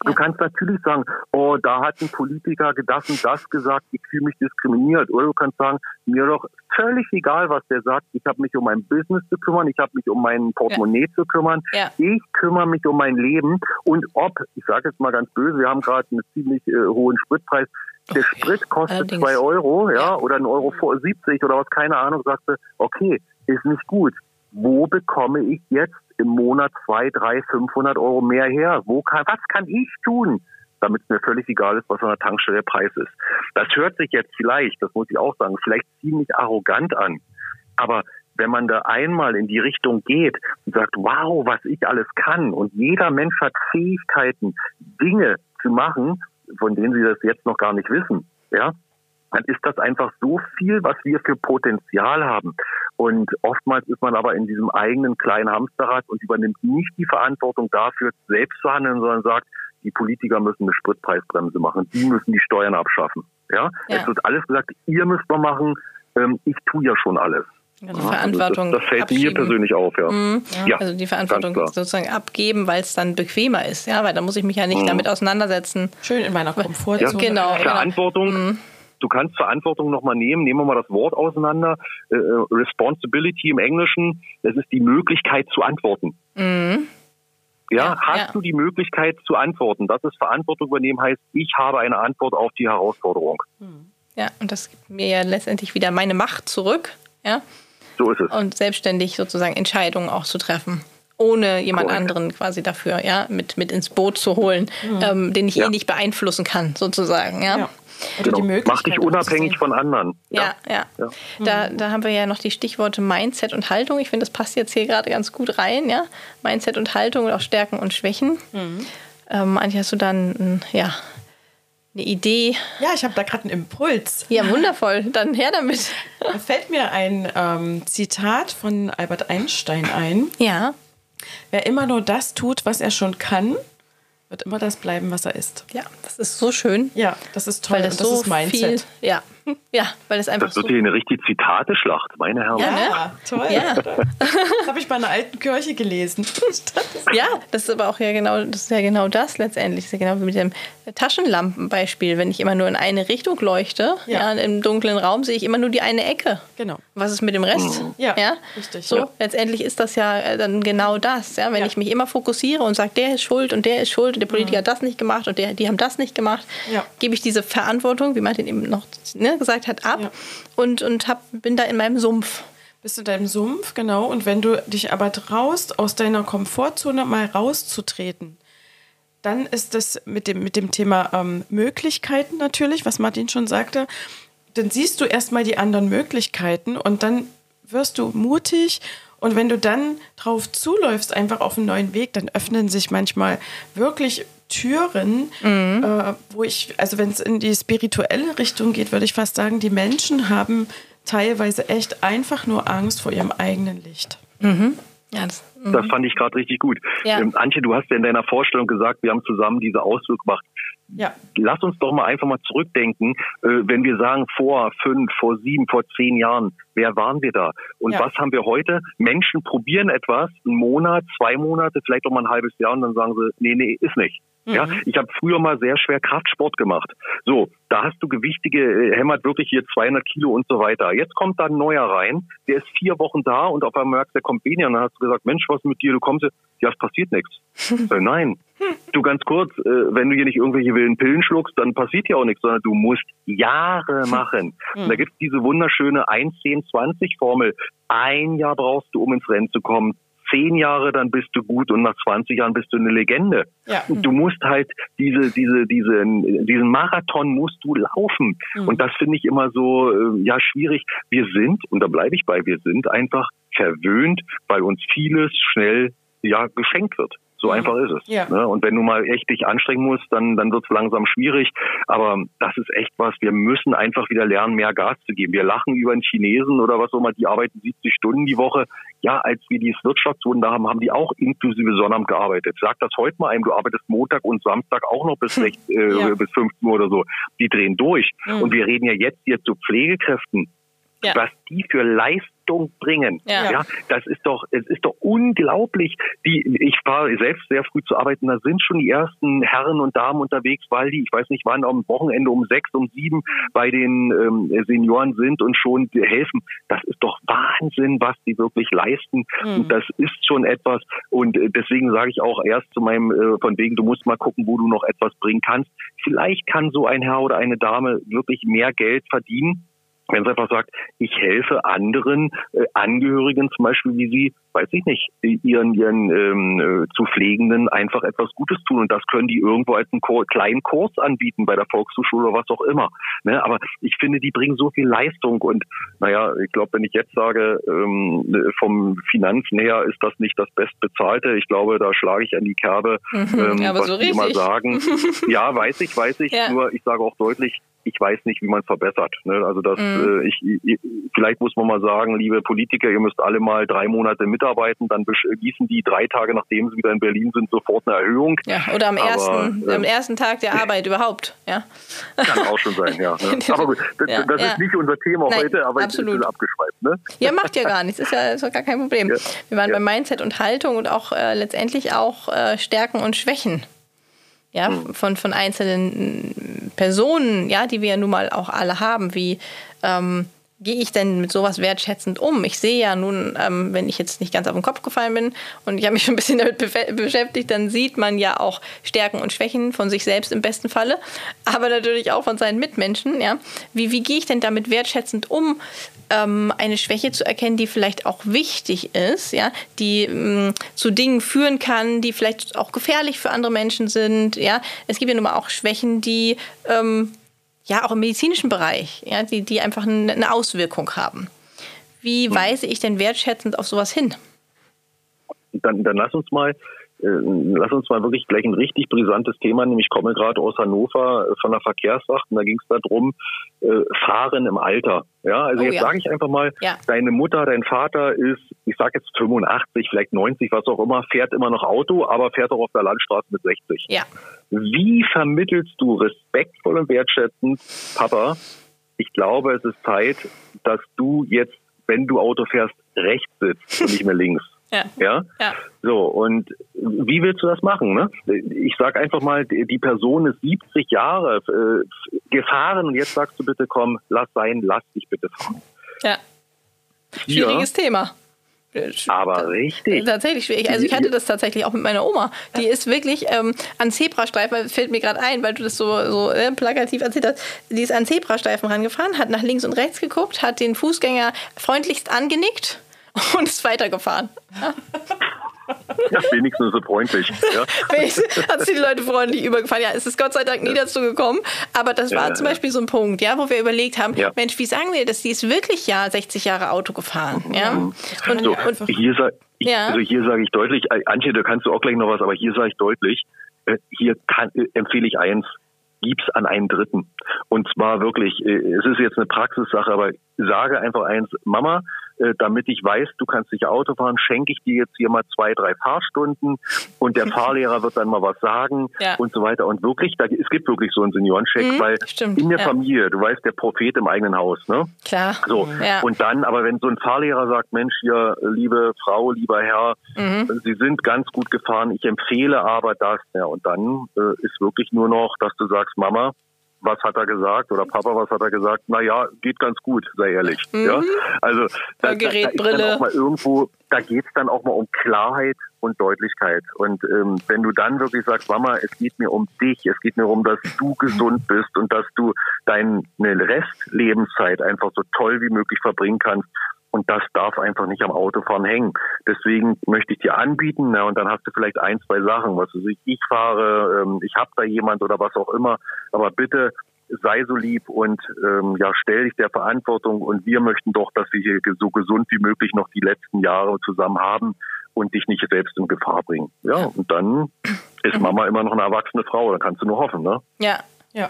Du kannst natürlich sagen, oh, da hat ein Politiker das und das gesagt, ich fühle mich diskriminiert. Oder du kannst sagen, mir doch völlig egal, was der sagt. Ich habe mich um mein Business zu kümmern, ich habe mich um mein Portemonnaie ja. zu kümmern. Ja. Ich kümmere mich um mein Leben. Und ob, ich sage jetzt mal ganz böse, wir haben gerade einen ziemlich äh, hohen Spritpreis. Der okay. Sprit kostet Allerdings. zwei Euro, ja, ja, oder ein Euro 70 oder was, keine Ahnung, sagte, okay, ist nicht gut. Wo bekomme ich jetzt im Monat zwei, drei, 500 Euro mehr her? Wo kann, was kann ich tun? damit es mir völlig egal ist, was an der Tankstelle der Preis ist. Das hört sich jetzt vielleicht, das muss ich auch sagen, vielleicht ziemlich arrogant an. Aber wenn man da einmal in die Richtung geht und sagt, wow, was ich alles kann und jeder Mensch hat Fähigkeiten, Dinge zu machen, von denen sie das jetzt noch gar nicht wissen, ja, dann ist das einfach so viel, was wir für Potenzial haben. Und oftmals ist man aber in diesem eigenen kleinen Hamsterrad und übernimmt nicht die Verantwortung dafür, selbst zu handeln, sondern sagt, die Politiker müssen eine Spritpreisbremse machen, die müssen die Steuern abschaffen. Ja, ja. es wird alles gesagt, ihr müsst mal machen, ähm, ich tue ja schon alles. Also Verantwortung. Also das, das, fällt abschieben. mir persönlich auf, ja. Mhm. ja. Also die Verantwortung sozusagen abgeben, weil es dann bequemer ist, ja, weil da muss ich mich ja nicht mhm. damit auseinandersetzen. Schön in meiner Komfortzone. Ja. Genau. Verantwortung. Genau. Du kannst Verantwortung nochmal nehmen. Nehmen wir mal das Wort auseinander. Äh, äh, Responsibility im Englischen. Das ist die Möglichkeit zu antworten. Mhm. Ja, ja, hast ja. du die Möglichkeit zu antworten? Das ist Verantwortung übernehmen heißt, ich habe eine Antwort auf die Herausforderung. Mhm. Ja, und das gibt mir ja letztendlich wieder meine Macht zurück. Ja. So ist es. Und selbstständig sozusagen Entscheidungen auch zu treffen ohne jemand Correct. anderen quasi dafür, ja, mit, mit ins Boot zu holen, mhm. ähm, den ich eh ja. eh nicht beeinflussen kann, sozusagen, ja. ja. Oder genau. die Möglichkeit. Mach dich unabhängig von anderen. Ja, ja. ja. Da, da haben wir ja noch die Stichworte Mindset und Haltung. Ich finde, das passt jetzt hier gerade ganz gut rein. Ja? Mindset und Haltung und auch Stärken und Schwächen. Mhm. Ähm, Antje, hast du dann ja, eine Idee? Ja, ich habe da gerade einen Impuls. Ja, wundervoll. Dann her damit. [LAUGHS] Da fällt mir ein ähm, Zitat von Albert Einstein ein. Ja. Wer immer nur das tut, was er schon kann, wird immer das bleiben, was er ist. Ja, das ist so schön. Ja, das ist toll. Weil das, das so ist Mindset. Viel, ja, [LAUGHS] ja, weil es einfach das wird so hier eine richtige Zitateschlacht, meine Herren. Ja, ne? toll. Ja. [LAUGHS] Das habe ich bei einer alten Kirche gelesen. [LAUGHS] ja, das ist aber auch ja genau, das ist ja genau das letztendlich. Das ist ja genau wie mit dem Taschenlampenbeispiel. Wenn ich immer nur in eine Richtung leuchte, ja. ja im dunklen Raum sehe ich immer nur die eine Ecke. Genau. Was ist mit dem Rest? Mhm. Ja, ja, richtig. So, letztendlich ist das ja äh, dann genau das. Ja? Wenn ich mich immer fokussiere und sage, der ist schuld und der ist schuld und der Politiker mhm. hat das nicht gemacht und der, die haben das nicht gemacht, gebe ich diese Verantwortung, wie Martin eben noch ne, gesagt hat, ab ja. und, und hab, bin da in meinem Sumpf. Bist du in deinem Sumpf, genau. Und wenn du dich aber traust, aus deiner Komfortzone mal rauszutreten, dann ist das mit dem, mit dem Thema ähm, Möglichkeiten natürlich, was Martin schon sagte, dann siehst du erstmal die anderen Möglichkeiten und dann wirst du mutig und wenn du dann drauf zuläufst, einfach auf einen neuen Weg, dann öffnen sich manchmal wirklich Türen, mhm. äh, wo ich, also wenn es in die spirituelle Richtung geht, würde ich fast sagen, die Menschen haben teilweise echt einfach nur Angst vor ihrem eigenen Licht. Mhm. Ja, das, Das fand ich gerade richtig gut. Ja. Ähm, Antje, du hast ja in deiner Vorstellung gesagt, wir haben zusammen diese Ausflug gemacht. Ja. Lass uns doch mal einfach mal zurückdenken, äh, wenn wir sagen, vor fünf, vor sieben, vor zehn Jahren, wer waren wir da? Und ja. was haben wir heute? Menschen probieren etwas, einen Monat, zwei Monate, vielleicht auch mal ein halbes Jahr und dann sagen sie, nee, nee, ist nicht. Ja, mhm. ich habe früher mal sehr schwer Kraftsport gemacht. So, da hast du gewichtige, äh, hämmert wirklich hier 200 Kilo und so weiter. Jetzt kommt da ein neuer rein, der ist vier Wochen da und auf einmal merkst, der kommt weniger. Und dann hast du gesagt, Mensch, was mit dir? Du kommst, ja, es passiert nichts. [LAUGHS] äh, nein, du ganz kurz, äh, wenn du hier nicht irgendwelche wilden Pillen schluckst, dann passiert ja auch nichts, sondern du musst Jahre machen. Mhm. Und da gibt's diese wunderschöne 1-10-20-Formel. Ein Jahr brauchst du, um ins Rennen zu kommen zehn Jahre, dann bist du gut und nach 20 Jahren bist du eine Legende. Ja. Du musst halt diese, diese, diese, diesen Marathon musst du laufen. Mhm. Und das finde ich immer so, äh, ja, schwierig. Wir sind, und da bleibe ich bei, wir sind einfach verwöhnt, weil uns vieles schnell, ja, geschenkt wird. So einfach ist es. Ja. Ne? Und wenn du mal echt dich anstrengen musst, dann, dann wird es langsam schwierig. Aber das ist echt was. Wir müssen einfach wieder lernen, mehr Gas zu geben. Wir lachen über einen Chinesen oder was auch immer, die arbeiten 70 Stunden die Woche. Ja, als wir dieses Wirtschaftswunder haben, haben die auch inklusive Sonnabend gearbeitet. Sag das heute mal einem, du arbeitest Montag und Samstag auch noch bis, 6, äh, ja. bis 15 Uhr oder so. Die drehen durch. Mhm. Und wir reden ja jetzt hier zu Pflegekräften ja. was die für Leistung bringen. Ja. ja, das ist doch, es ist doch unglaublich. Die, ich war selbst sehr früh zu arbeiten, da sind schon die ersten Herren und Damen unterwegs, weil die, ich weiß nicht wann, am Wochenende um sechs, um sieben bei den ähm, Senioren sind und schon helfen. Das ist doch Wahnsinn, was die wirklich leisten. Mhm. Und das ist schon etwas. Und äh, deswegen sage ich auch erst zu meinem, äh, von wegen, du musst mal gucken, wo du noch etwas bringen kannst. Vielleicht kann so ein Herr oder eine Dame wirklich mehr Geld verdienen wenn es einfach sagt, ich helfe anderen äh, Angehörigen zum Beispiel, wie sie, weiß ich nicht, ihren, ihren ähm, äh, zu Pflegenden einfach etwas Gutes tun. Und das können die irgendwo als einen kleinen Kurs anbieten bei der Volkshochschule oder was auch immer. Ne? Aber ich finde, die bringen so viel Leistung. Und naja, ich glaube, wenn ich jetzt sage, ähm, vom Finanzen her ist das nicht das Bestbezahlte, ich glaube, da schlage ich an die Kerbe, mhm. ähm, ja, was so die immer sagen. [LAUGHS] ja, weiß ich, weiß ich. Ja. Nur ich sage auch deutlich, ich weiß nicht, wie man es verbessert. Ne? Also das, mhm. äh, ich, ich, vielleicht muss man mal sagen, liebe Politiker, ihr müsst alle mal drei Monate mitarbeiten, dann beschließen die drei Tage, nachdem sie wieder in Berlin sind, sofort eine Erhöhung. Ja, oder am, Aber, ersten, äh, am ersten Tag der Arbeit überhaupt. Ja. Kann auch schon sein, ja. Ne? [LAUGHS] Aber gut, das, ja, das ja. ist nicht unser Thema Nein, heute, aber absolut. ich bin abgeschweift. Ne? Ja, macht ja gar nichts, ist ja, ist ja gar kein Problem. Wir waren bei Mindset und Haltung und auch äh, letztendlich auch äh, Stärken und Schwächen ja, hm. von, von einzelnen Personen, ja, die wir ja nun mal auch alle haben, wie ähm, gehe ich denn mit sowas wertschätzend um? Ich sehe ja nun, ähm, wenn ich jetzt nicht ganz auf den Kopf gefallen bin und ich habe mich schon ein bisschen [LAUGHS] damit beschäftigt, dann sieht man ja auch Stärken und Schwächen von sich selbst im besten Falle, [LAUGHS] aber natürlich auch von seinen Mitmenschen. Ja? Wie, wie gehe ich denn damit wertschätzend um? ähm, eine Schwäche zu erkennen, die vielleicht auch wichtig ist, ja, die ähm, zu Dingen führen kann, die vielleicht auch gefährlich für andere Menschen sind. Ja, es gibt ja nun mal auch Schwächen, die ähm, ja auch im medizinischen Bereich, ja, die, die einfach eine Auswirkung haben. Wie hm. weise ich denn wertschätzend auf sowas hin? Dann, dann lass uns mal lass uns mal wirklich gleich ein richtig brisantes Thema nehmen. Ich komme gerade aus Hannover äh, von der Verkehrswacht und da ging es darum, äh, Fahren im Alter. Ja, also oh, jetzt ja. sage ich einfach mal, ja. deine Mutter, dein Vater ist, ich sage jetzt 85, vielleicht 90, was auch immer, fährt immer noch Auto, aber fährt auch auf der Landstraße mit 60. Ja. Wie vermittelst du respektvoll und wertschätzend, Papa, ich glaube, es ist Zeit, dass du jetzt, wenn du Auto fährst, rechts sitzt und nicht mehr links. Ja. ja. ja. So, und wie willst du das machen? Ne? Ich sage einfach mal, die Person ist 70 Jahre äh, gefahren und jetzt sagst du bitte, komm, lass sein, lass dich bitte fahren. Ja. Schwieriges ja. Thema. Aber richtig. Tatsächlich schwierig. Also ich hatte das tatsächlich auch mit meiner Oma. Die ist wirklich ähm, an Zebrastreifen, fällt mir gerade ein, weil du das so, so äh, plakativ erzählt hast, die ist an Zebrastreifen rangefahren, hat nach links und rechts geguckt, hat den Fußgänger freundlichst angenickt [LAUGHS] und ist weitergefahren. Ja, wenigstens so freundlich. Ja. [LAUGHS] Hat sich die Leute freundlich übergefahren. Ja, es ist Gott sei Dank nie dazu gekommen. Aber das war ja, zum Beispiel so ein Punkt, ja, wo wir überlegt haben, ja. Mensch, wie sagen wir das? Die ist wirklich ja 60 Jahre Auto gefahren. Ja? Mhm. Und, so, und hier, sag, ich, ja. also hier sage ich deutlich, äh, Antje, da kannst du auch gleich noch was, aber hier sage ich deutlich, äh, hier kann, äh, empfehle ich eins, gib's an einen Dritten. Und zwar wirklich, es ist jetzt eine Praxissache, aber sage einfach eins, Mama, äh, damit ich weiß, du kannst nicht Auto fahren, schenke ich dir jetzt hier mal zwei, drei Fahrstunden und der [LAUGHS] Fahrlehrer wird dann mal was sagen ja. und so weiter. Und wirklich, da, es gibt wirklich so einen Seniorencheck, mhm, weil stimmt, in der ja. Familie, du weißt, der Prophet im eigenen Haus, ne? Klar. So. Ja. Und dann, aber wenn so ein Fahrlehrer sagt, Mensch, hier, liebe Frau, lieber Herr, mhm. Sie sind ganz gut gefahren, ich empfehle aber das, ja, und dann äh, ist wirklich nur noch, dass du sagst, Mama, was hat er gesagt oder Papa, was hat er gesagt? Na ja, geht ganz gut, sei ehrlich. Mhm. Ja, also da, da, da ist dann auch mal irgendwo, da geht es dann auch mal um Klarheit und Deutlichkeit. Und ähm, wenn du dann wirklich sagst, Mama, es geht mir um dich, es geht mir um, dass du gesund bist und dass du deine Restlebenszeit einfach so toll wie möglich verbringen kannst, und das darf einfach nicht am Autofahren hängen. Deswegen möchte ich dir anbieten, na, und dann hast du vielleicht ein, zwei Sachen, was weiß ich, ich fahre, ähm, ich habe da jemand oder was auch immer. Aber bitte sei so lieb und ähm, ja, stell dich der Verantwortung und wir möchten doch, dass wir hier so gesund wie möglich noch die letzten Jahre zusammen haben und dich nicht selbst in Gefahr bringen. Ja, und dann ist Mama immer noch eine erwachsene Frau, dann kannst du nur hoffen, ne? Ja, ja.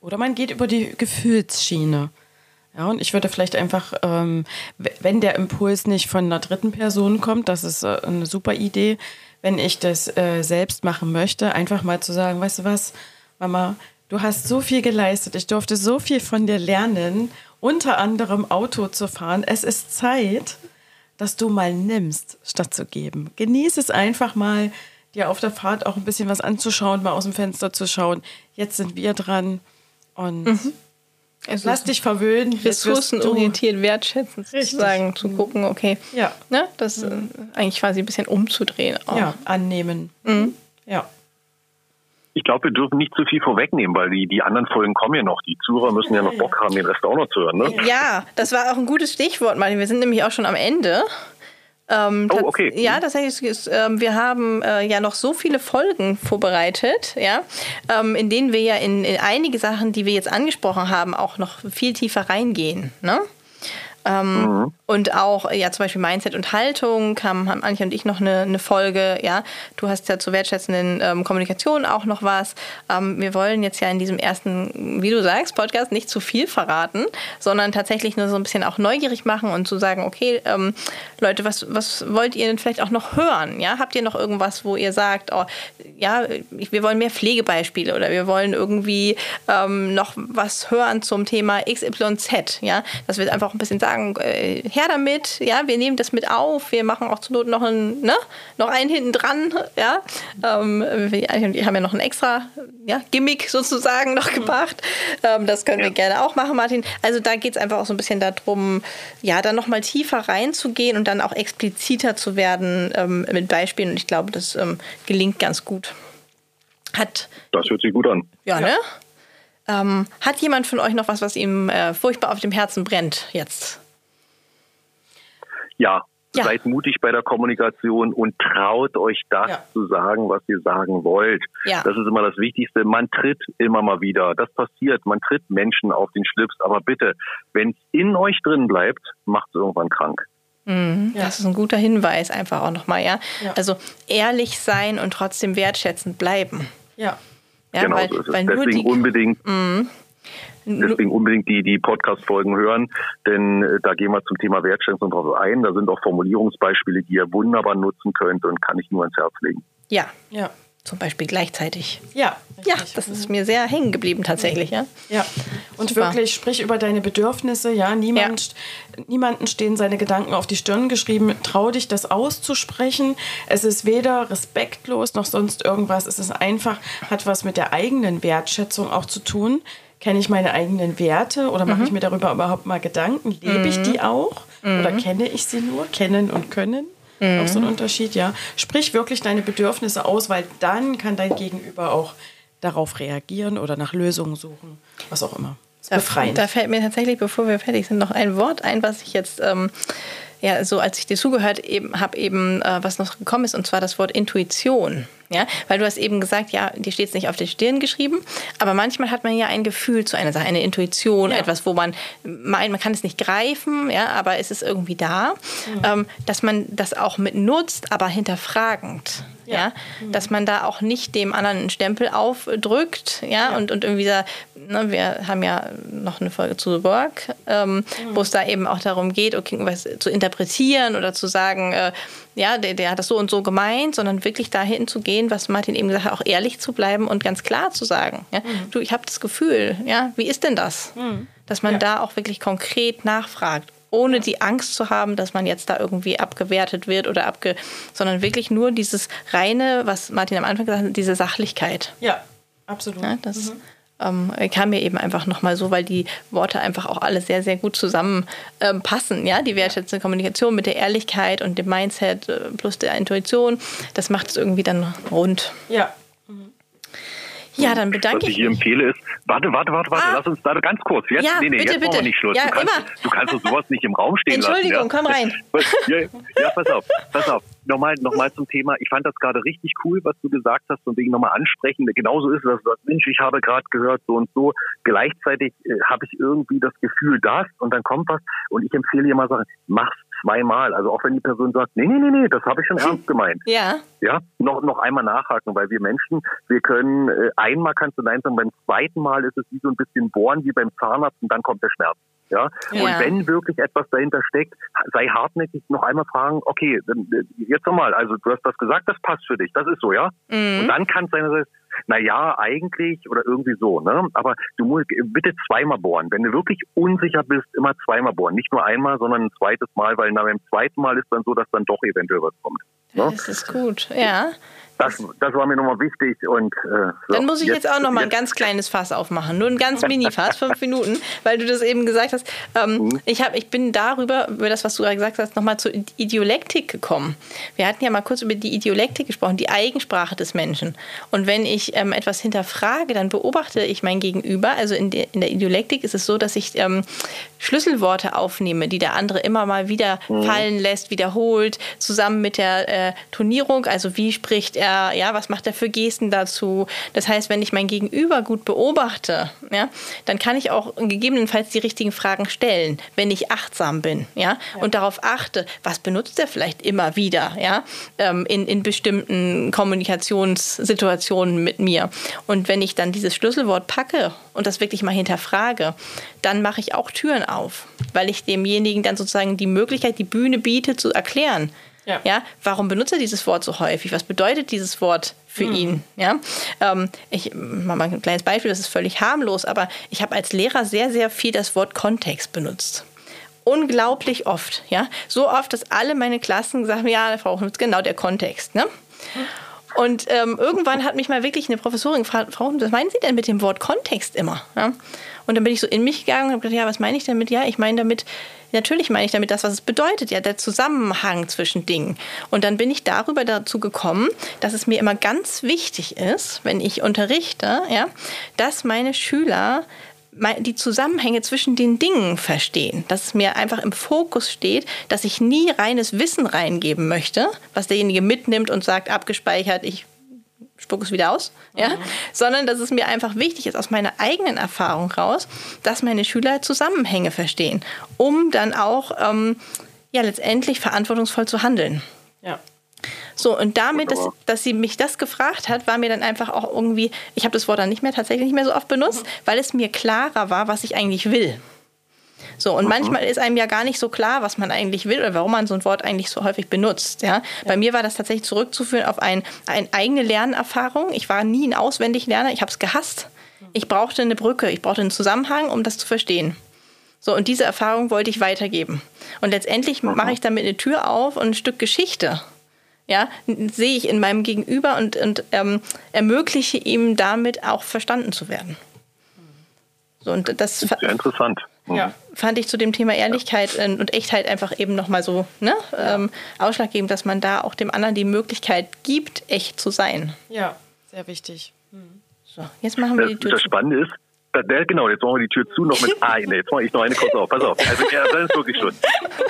Oder man geht über die Gefühlsschiene. Ja, und ich würde vielleicht einfach, ähm, wenn der Impuls nicht von einer dritten Person kommt, das ist äh, eine super Idee, wenn ich das äh, selbst machen möchte, einfach mal zu sagen, weißt du was, Mama, du hast so viel geleistet, ich durfte so viel von dir lernen, unter anderem Auto zu fahren. Es ist Zeit, dass du mal nimmst, statt zu geben. Genieß es einfach mal, dir auf der Fahrt auch ein bisschen was anzuschauen, mal aus dem Fenster zu schauen. Jetzt sind wir dran und mhm. Also Lass dich verwöhnen. Ressourcenorientiert wertschätzen, sozusagen, zu gucken, okay. Ja. Ne, das mhm. eigentlich quasi ein bisschen umzudrehen. Auch. Ja, annehmen. Mhm. Ja. Ich glaube, wir dürfen nicht zu viel vorwegnehmen, weil die, die anderen Folgen kommen ja noch. Die Zuhörer müssen ja noch Bock haben, den Rest auch noch zu hören. Ne? Ja, das war auch ein gutes Stichwort, Martin. Wir sind nämlich auch schon am Ende. Ähm, oh, okay. Ja, tatsächlich ist, ähm, wir haben äh, ja noch so viele Folgen vorbereitet, ja, ähm, in denen wir ja in, in, einige Sachen, die wir jetzt angesprochen haben, auch noch viel tiefer reingehen. Ne? Ähm, mhm. Und auch, ja, zum Beispiel Mindset und Haltung haben, haben Antje und ich noch eine, eine Folge, ja. Du hast ja zur wertschätzenden ähm, Kommunikation auch noch was. Ähm, wir wollen jetzt ja in diesem ersten, wie du sagst, Podcast nicht zu viel verraten, sondern tatsächlich nur so ein bisschen auch neugierig machen und zu sagen, okay, ähm, Leute, was, was wollt ihr denn vielleicht auch noch hören? Ja, habt ihr noch irgendwas, wo ihr sagt, oh, ja, wir wollen mehr Pflegebeispiele oder wir wollen irgendwie ähm, noch was hören zum Thema XYZ, ja, dass wir einfach ein bisschen sagen, äh, her damit, ja, wir nehmen das mit auf, wir machen auch zur Not noch einen, ne, noch einen hinten dran, ja. Ähm, wir haben ja noch ein extra ja, Gimmick sozusagen noch gebracht. Ähm, das können ja. wir gerne auch machen, Martin. Also da geht es einfach auch so ein bisschen darum, ja, dann nochmal tiefer reinzugehen und dann auch expliziter zu werden ähm, mit Beispielen. Und ich glaube, das ähm, gelingt ganz gut. Hat, das hört sich gut an. Ja, ja. ne? Ähm, hat jemand von euch noch was, was ihm äh, furchtbar auf dem Herzen brennt jetzt? Ja, ja. Seid mutig bei der Kommunikation und traut euch das ja. zu sagen, was ihr sagen wollt. Ja. Das ist immer das Wichtigste. Man tritt immer mal wieder. Das passiert. Man tritt Menschen auf den Schlips. Aber bitte, wenn es in euch drin bleibt, macht es irgendwann krank. Mhm. Das ist ein guter Hinweis, einfach auch nochmal, ja? ja. Also ehrlich sein und trotzdem wertschätzend bleiben. Ja. ja genau, weil, so ist es. Deswegen unbedingt. Mhm. Deswegen unbedingt die, die Podcast-Folgen hören, denn äh, da gehen wir zum Thema Wertschätzung drauf ein. Da sind auch Formulierungsbeispiele, die ihr wunderbar nutzen könnt und kann ich nur ans Herz legen. Ja, ja. Zum Beispiel gleichzeitig. Ja, richtig. ja, das ist mir sehr hängen geblieben tatsächlich, ja. Ja, und Super. wirklich sprich über deine Bedürfnisse, ja. Niemand, ja. Niemanden stehen seine Gedanken auf die Stirn geschrieben. Trau dich, das auszusprechen. Es ist weder respektlos noch sonst irgendwas. Es ist einfach, hat was mit der eigenen Wertschätzung auch zu tun kenne ich meine eigenen Werte oder mache mhm. ich mir darüber überhaupt mal Gedanken? Lebe mhm. ich die auch mhm. oder kenne ich sie nur? Kennen und können? Auch so ein mhm. Unterschied, ja. Sprich wirklich deine Bedürfnisse aus, weil dann kann dein Gegenüber auch darauf reagieren oder nach Lösungen suchen, was auch immer. Da, da, fällt mir tatsächlich, bevor wir fertig sind, noch ein Wort ein, was ich jetzt ähm, ja, so als ich dir zugehört eben, habe eben, äh, was noch gekommen ist, und zwar das Wort Intuition. Ja, weil du hast eben gesagt, ja, dir steht es nicht auf der Stirn geschrieben, aber manchmal hat man ja ein Gefühl zu einer Sache, eine Intuition, ja. etwas, wo man meint, man kann es nicht greifen, ja, aber es ist irgendwie da, mhm. ähm, dass man das auch mit nutzt, aber hinterfragend. Ja. ja. Mhm. dass man da auch nicht dem anderen einen Stempel aufdrückt, ja, ja. Und, und irgendwie da, ne, wir haben ja noch eine Folge zu The Work, ähm, mhm. wo es da eben auch darum geht, okay, was zu interpretieren oder zu sagen, äh, ja, der, der hat das so und so gemeint, sondern wirklich dahin zu gehen, was Martin eben gesagt hat, auch ehrlich zu bleiben und ganz klar zu sagen, ja, mhm. du, ich habe das Gefühl, ja, wie ist denn das? Mhm. Dass man ja. da auch wirklich konkret nachfragt, ohne die Angst zu haben, dass man jetzt da irgendwie abgewertet wird oder abge, sondern wirklich nur dieses reine, was Martin am Anfang gesagt hat, diese Sachlichkeit. Ja, absolut. Ja, das, mhm ähm, kam mir eben einfach nochmal so, weil die Worte einfach auch alle sehr, sehr gut zusammenpassen. Ähm, ja, die wertschätzende Kommunikation mit der Ehrlichkeit und dem Mindset äh, plus der Intuition, das macht es irgendwie dann rund. Ja, ja, dann bedanke ich mich. Was ich hier empfehle ist, warte, warte, warte, warte, ah. lass uns da ganz kurz. Jetzt, ja, nee, nee, bitte, jetzt bitte. wir nicht Schluss. Ja, du, kannst, immer. du kannst sowas nicht im Raum stehen Entschuldigung, lassen. Entschuldigung, ja? komm rein. [LAUGHS] Ja, ja, pass auf, pass auf. Nochmal, nochmal zum Thema. Ich fand das gerade richtig cool, was du gesagt hast, und wegen nochmal ansprechen. Genauso ist es, dass Mensch, ich habe gerade gehört, so und so. Gleichzeitig äh, habe ich irgendwie das Gefühl, das, und dann kommt was, und ich empfehle dir mal Sachen, mach's zweimal. Also auch wenn die Person sagt, nee, nee, nee, nee, das habe ich schon [LAUGHS] ernst gemeint. Ja. Ja, noch, noch einmal nachhaken, weil wir Menschen, wir können, äh, einmal kannst du Nein sagen, beim zweiten Mal ist es wie so ein bisschen bohren wie beim Zahnarzt und dann kommt der Schmerz. Ja? ja? Und wenn wirklich etwas dahinter steckt, sei hartnäckig, noch einmal fragen, okay, äh, jetzt nochmal, also du hast das gesagt, das passt für dich, das ist so, ja? Mhm. Und dann kann es sein, dass na ja, eigentlich oder irgendwie so, ne? Aber du musst bitte zweimal bohren. Wenn du wirklich unsicher bist, immer zweimal bohren. Nicht nur einmal, sondern ein zweites Mal, weil nach dem zweiten Mal ist dann so, dass dann doch eventuell was kommt. Ne? Das ist gut, ja. Das, das war mir nochmal wichtig. Und, äh, so. Dann muss ich jetzt, jetzt auch nochmal ein ganz kleines Fass aufmachen. Nur ein ganz Mini-Fass, fünf Minuten, weil du das eben gesagt hast. Ähm, mhm. ich, hab, ich bin darüber, über das, was du gerade gesagt hast, nochmal zur Idiolektik gekommen. Wir hatten ja mal kurz über die Idiolektik gesprochen, die Eigensprache des Menschen. Und wenn ich ähm, etwas hinterfrage, dann beobachte ich mein Gegenüber. Also in, de, in der Idiolektik ist es so, dass ich ähm, Schlüsselworte aufnehme, die der andere immer mal wieder mhm. fallen lässt, wiederholt, zusammen mit der äh, Tonierung. Also wie spricht er er, ja, was macht er für Gesten dazu? Das heißt, wenn ich mein Gegenüber gut beobachte, ja, dann kann ich auch gegebenenfalls die richtigen Fragen stellen, wenn ich achtsam bin, ja, ja. und darauf achte, was benutzt er vielleicht immer wieder, ja, ähm, in, in bestimmten Kommunikationssituationen mit mir. Und wenn ich dann dieses Schlüsselwort packe und das wirklich mal hinterfrage, dann mache ich auch Türen auf, weil ich demjenigen dann sozusagen die Möglichkeit, die Bühne biete, zu erklären, ja. ja. Warum benutzt er dieses Wort so häufig? Was bedeutet dieses Wort für mhm. ihn? Ja. Ähm, ich mache mal ein kleines Beispiel, das ist völlig harmlos, aber ich habe als Lehrer sehr, sehr viel das Wort Kontext benutzt. Unglaublich oft, ja. So oft, dass alle meine Klassen sagen, ja, Frau Hunitz, genau der Kontext, ne? Und ähm, irgendwann hat mich mal wirklich eine Professorin gefragt, Frau, was meinen Sie denn mit dem Wort Kontext immer? Ja? Und dann bin ich so in mich gegangen und habe gedacht, ja, was meine ich damit? Ja, ich meine damit, natürlich meine ich damit das, was es bedeutet, ja, der Zusammenhang zwischen Dingen. Und dann bin ich darüber dazu gekommen, dass es mir immer ganz wichtig ist, wenn ich unterrichte, ja, dass meine Schüler die Zusammenhänge zwischen den Dingen verstehen, dass es mir einfach im Fokus steht, dass ich nie reines Wissen reingeben möchte, was derjenige mitnimmt und sagt, abgespeichert, ich spucke es wieder aus, ja, mhm. sondern dass es mir einfach wichtig ist, aus meiner eigenen Erfahrung raus, dass meine Schüler Zusammenhänge verstehen, um dann auch ähm, ja, letztendlich verantwortungsvoll zu handeln. Ja. So, und damit, dass, dass sie mich das gefragt hat, war mir dann einfach auch irgendwie, ich habe das Wort dann nicht mehr tatsächlich nicht mehr so oft benutzt, mhm. weil es mir klarer war, was ich eigentlich will. So, und mhm. manchmal ist einem ja gar nicht so klar, was man eigentlich will oder warum man so ein Wort eigentlich so häufig benutzt. Ja? ja. Bei mir war das tatsächlich zurückzuführen auf ein, eine eigene Lernerfahrung. Ich war nie ein Auswendiglerner, ich habe es gehasst. Ich brauchte eine Brücke, ich brauchte einen Zusammenhang, um das zu verstehen. So, und diese Erfahrung wollte ich weitergeben. Und letztendlich mhm. mache ich damit eine Tür auf und ein Stück Geschichte. Ja, sehe ich in meinem Gegenüber und, und ähm, ermögliche ihm damit auch verstanden zu werden. So, und das, das ist sehr interessant. Ja. Fand ich zu dem Thema Ehrlichkeit äh, und Echtheit einfach eben nochmal so ne, ähm, ausschlaggebend, dass man da auch dem anderen die Möglichkeit gibt, echt zu sein. Ja, sehr wichtig. Mhm. So, jetzt machen wir die Tür. Das Spannende ist, der, genau, jetzt machen wir die Tür zu, noch mit A. [LAUGHS] Nee, jetzt mache ich noch eine kurz auf. Pass auf. Also, ja, das ist wirklich Schluss.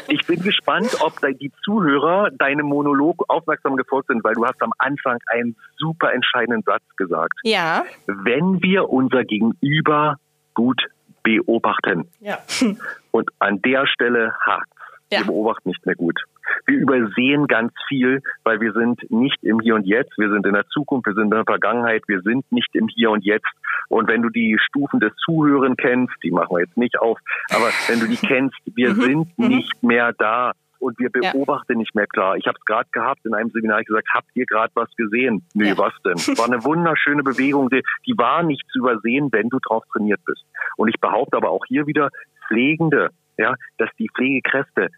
Ich bin gespannt, ob die Zuhörer deinem Monolog aufmerksam gefolgt sind, weil du hast am Anfang einen super entscheidenden Satz gesagt. Ja. Wenn wir unser Gegenüber gut beobachten. Ja. [LAUGHS] Und an der Stelle hakt. Ja. Wir beobachten nicht mehr gut. Wir übersehen ganz viel, weil wir sind nicht im Hier und Jetzt, wir sind in der Zukunft, wir sind in der Vergangenheit, wir sind nicht im Hier und Jetzt. Und wenn du die Stufen des Zuhören kennst, die machen wir jetzt nicht auf, aber wenn du die kennst, wir sind nicht mehr da und wir Ja. beobachten nicht mehr klar. Ich habe es gerade gehabt in einem Seminar ich gesagt, habt ihr gerade was gesehen? Nee, Ja. was denn? War eine wunderschöne Bewegung, die, die war nicht zu übersehen, wenn du drauf trainiert bist. Und ich behaupte aber auch hier wieder, Pflegende, ja, dass die Pflegekräfte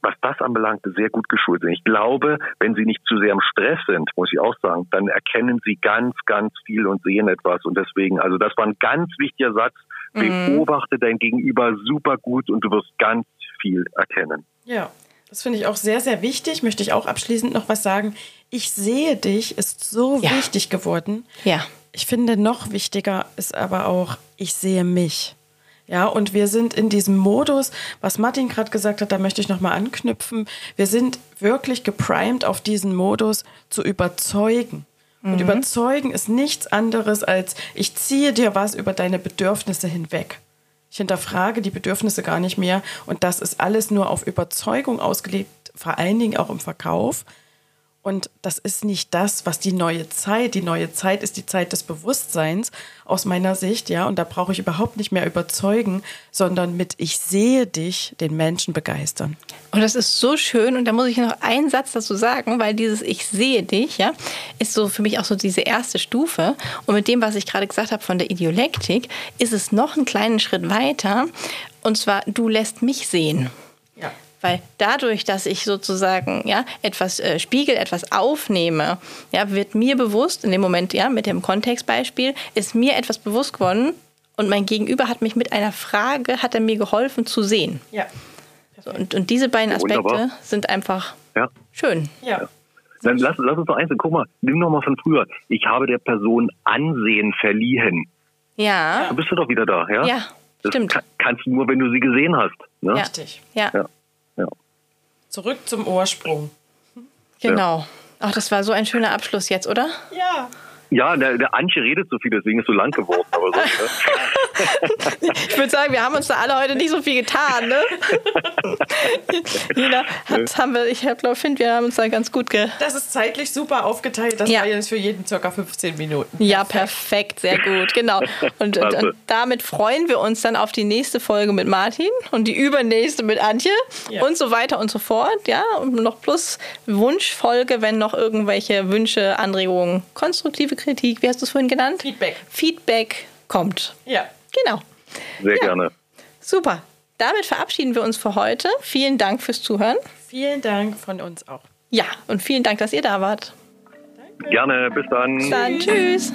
was das anbelangt, sehr gut geschult sind. Ich glaube, wenn sie nicht zu sehr im Stress sind, muss ich auch sagen, dann erkennen sie ganz, ganz viel und sehen etwas. Und deswegen, also das war ein ganz wichtiger Satz. Beobachte dein Gegenüber super gut und du wirst ganz viel erkennen. Ja, das finde ich auch sehr, sehr wichtig. Möchte ich auch abschließend noch was sagen. Ich sehe dich ist so Ja. wichtig geworden. Ja. Ich finde, noch wichtiger ist aber auch, ich sehe mich. Ja, und wir sind in diesem Modus, was Martin gerade gesagt hat, da möchte ich nochmal anknüpfen. Wir sind wirklich geprimed auf diesen Modus zu überzeugen. Und überzeugen ist nichts anderes als, ich ziehe dir was über deine Bedürfnisse hinweg. Ich hinterfrage die Bedürfnisse gar nicht mehr. Und das ist alles nur auf Überzeugung ausgelegt, vor allen Dingen auch im Verkauf. Und das ist nicht das, was die neue Zeit, die neue Zeit ist die Zeit des Bewusstseins aus meiner Sicht, ja. Und da brauche ich überhaupt nicht mehr überzeugen, sondern mit ich sehe dich den Menschen begeistern. Und das ist so schön. Und da muss ich noch einen Satz dazu sagen, weil dieses Ich sehe dich, ja, ist so für mich auch so diese erste Stufe. Und mit dem, was ich gerade gesagt habe von der Idiolektik, ist es noch einen kleinen Schritt weiter. Und zwar, du lässt mich sehen. Ja. Weil dadurch, dass ich sozusagen ja, etwas äh, spiegel, etwas aufnehme, ja, wird mir bewusst, in dem Moment, ja, mit dem Kontextbeispiel, ist mir etwas bewusst geworden und mein Gegenüber hat mich mit einer Frage, hat er mir geholfen zu sehen. Ja. So, und, und diese beiden Aspekte Wunderbar. sind einfach Ja. schön. Ja. Dann lass, lass uns doch eins, guck mal, nimm noch mal von früher. Ich habe der Person Ansehen verliehen. Ja, Du bist du doch wieder da, ja? ja, Das stimmt. Kann, kannst du nur, wenn du sie gesehen hast. Ne? Ja. Richtig. Ja, Ja. Zurück zum Ursprung. genau. Ach, das war so ein schöner Abschluss jetzt, oder? Ja. Ja, der, der Antje redet so viel, deswegen ist so lang geworden. Aber so, ne? [LAUGHS] Ich würde sagen, wir haben uns da alle heute nicht so viel getan, ne? Jeder hat, haben wir, ich glaube, finde, wir haben uns da ganz gut ge. Das ist zeitlich super aufgeteilt. Das Ja. war jetzt für jeden circa 15 Minuten. Ja, perfekt, sehr gut, genau. Und, und, und damit freuen wir uns dann auf die nächste Folge mit Martin und die übernächste mit Antje Ja. und so weiter und so fort. Ja, und noch plus Wunschfolge, wenn noch irgendwelche Wünsche, Anregungen, konstruktive Kritik, wie hast du es vorhin genannt? Feedback. Feedback kommt. Ja. Genau. Sehr Ja. gerne. Super. Damit verabschieden wir uns für heute. Vielen Dank fürs Zuhören. Vielen Dank von uns auch. Ja, und vielen Dank, dass ihr da wart. Gerne, bis dann. Bis dann. Tschüss.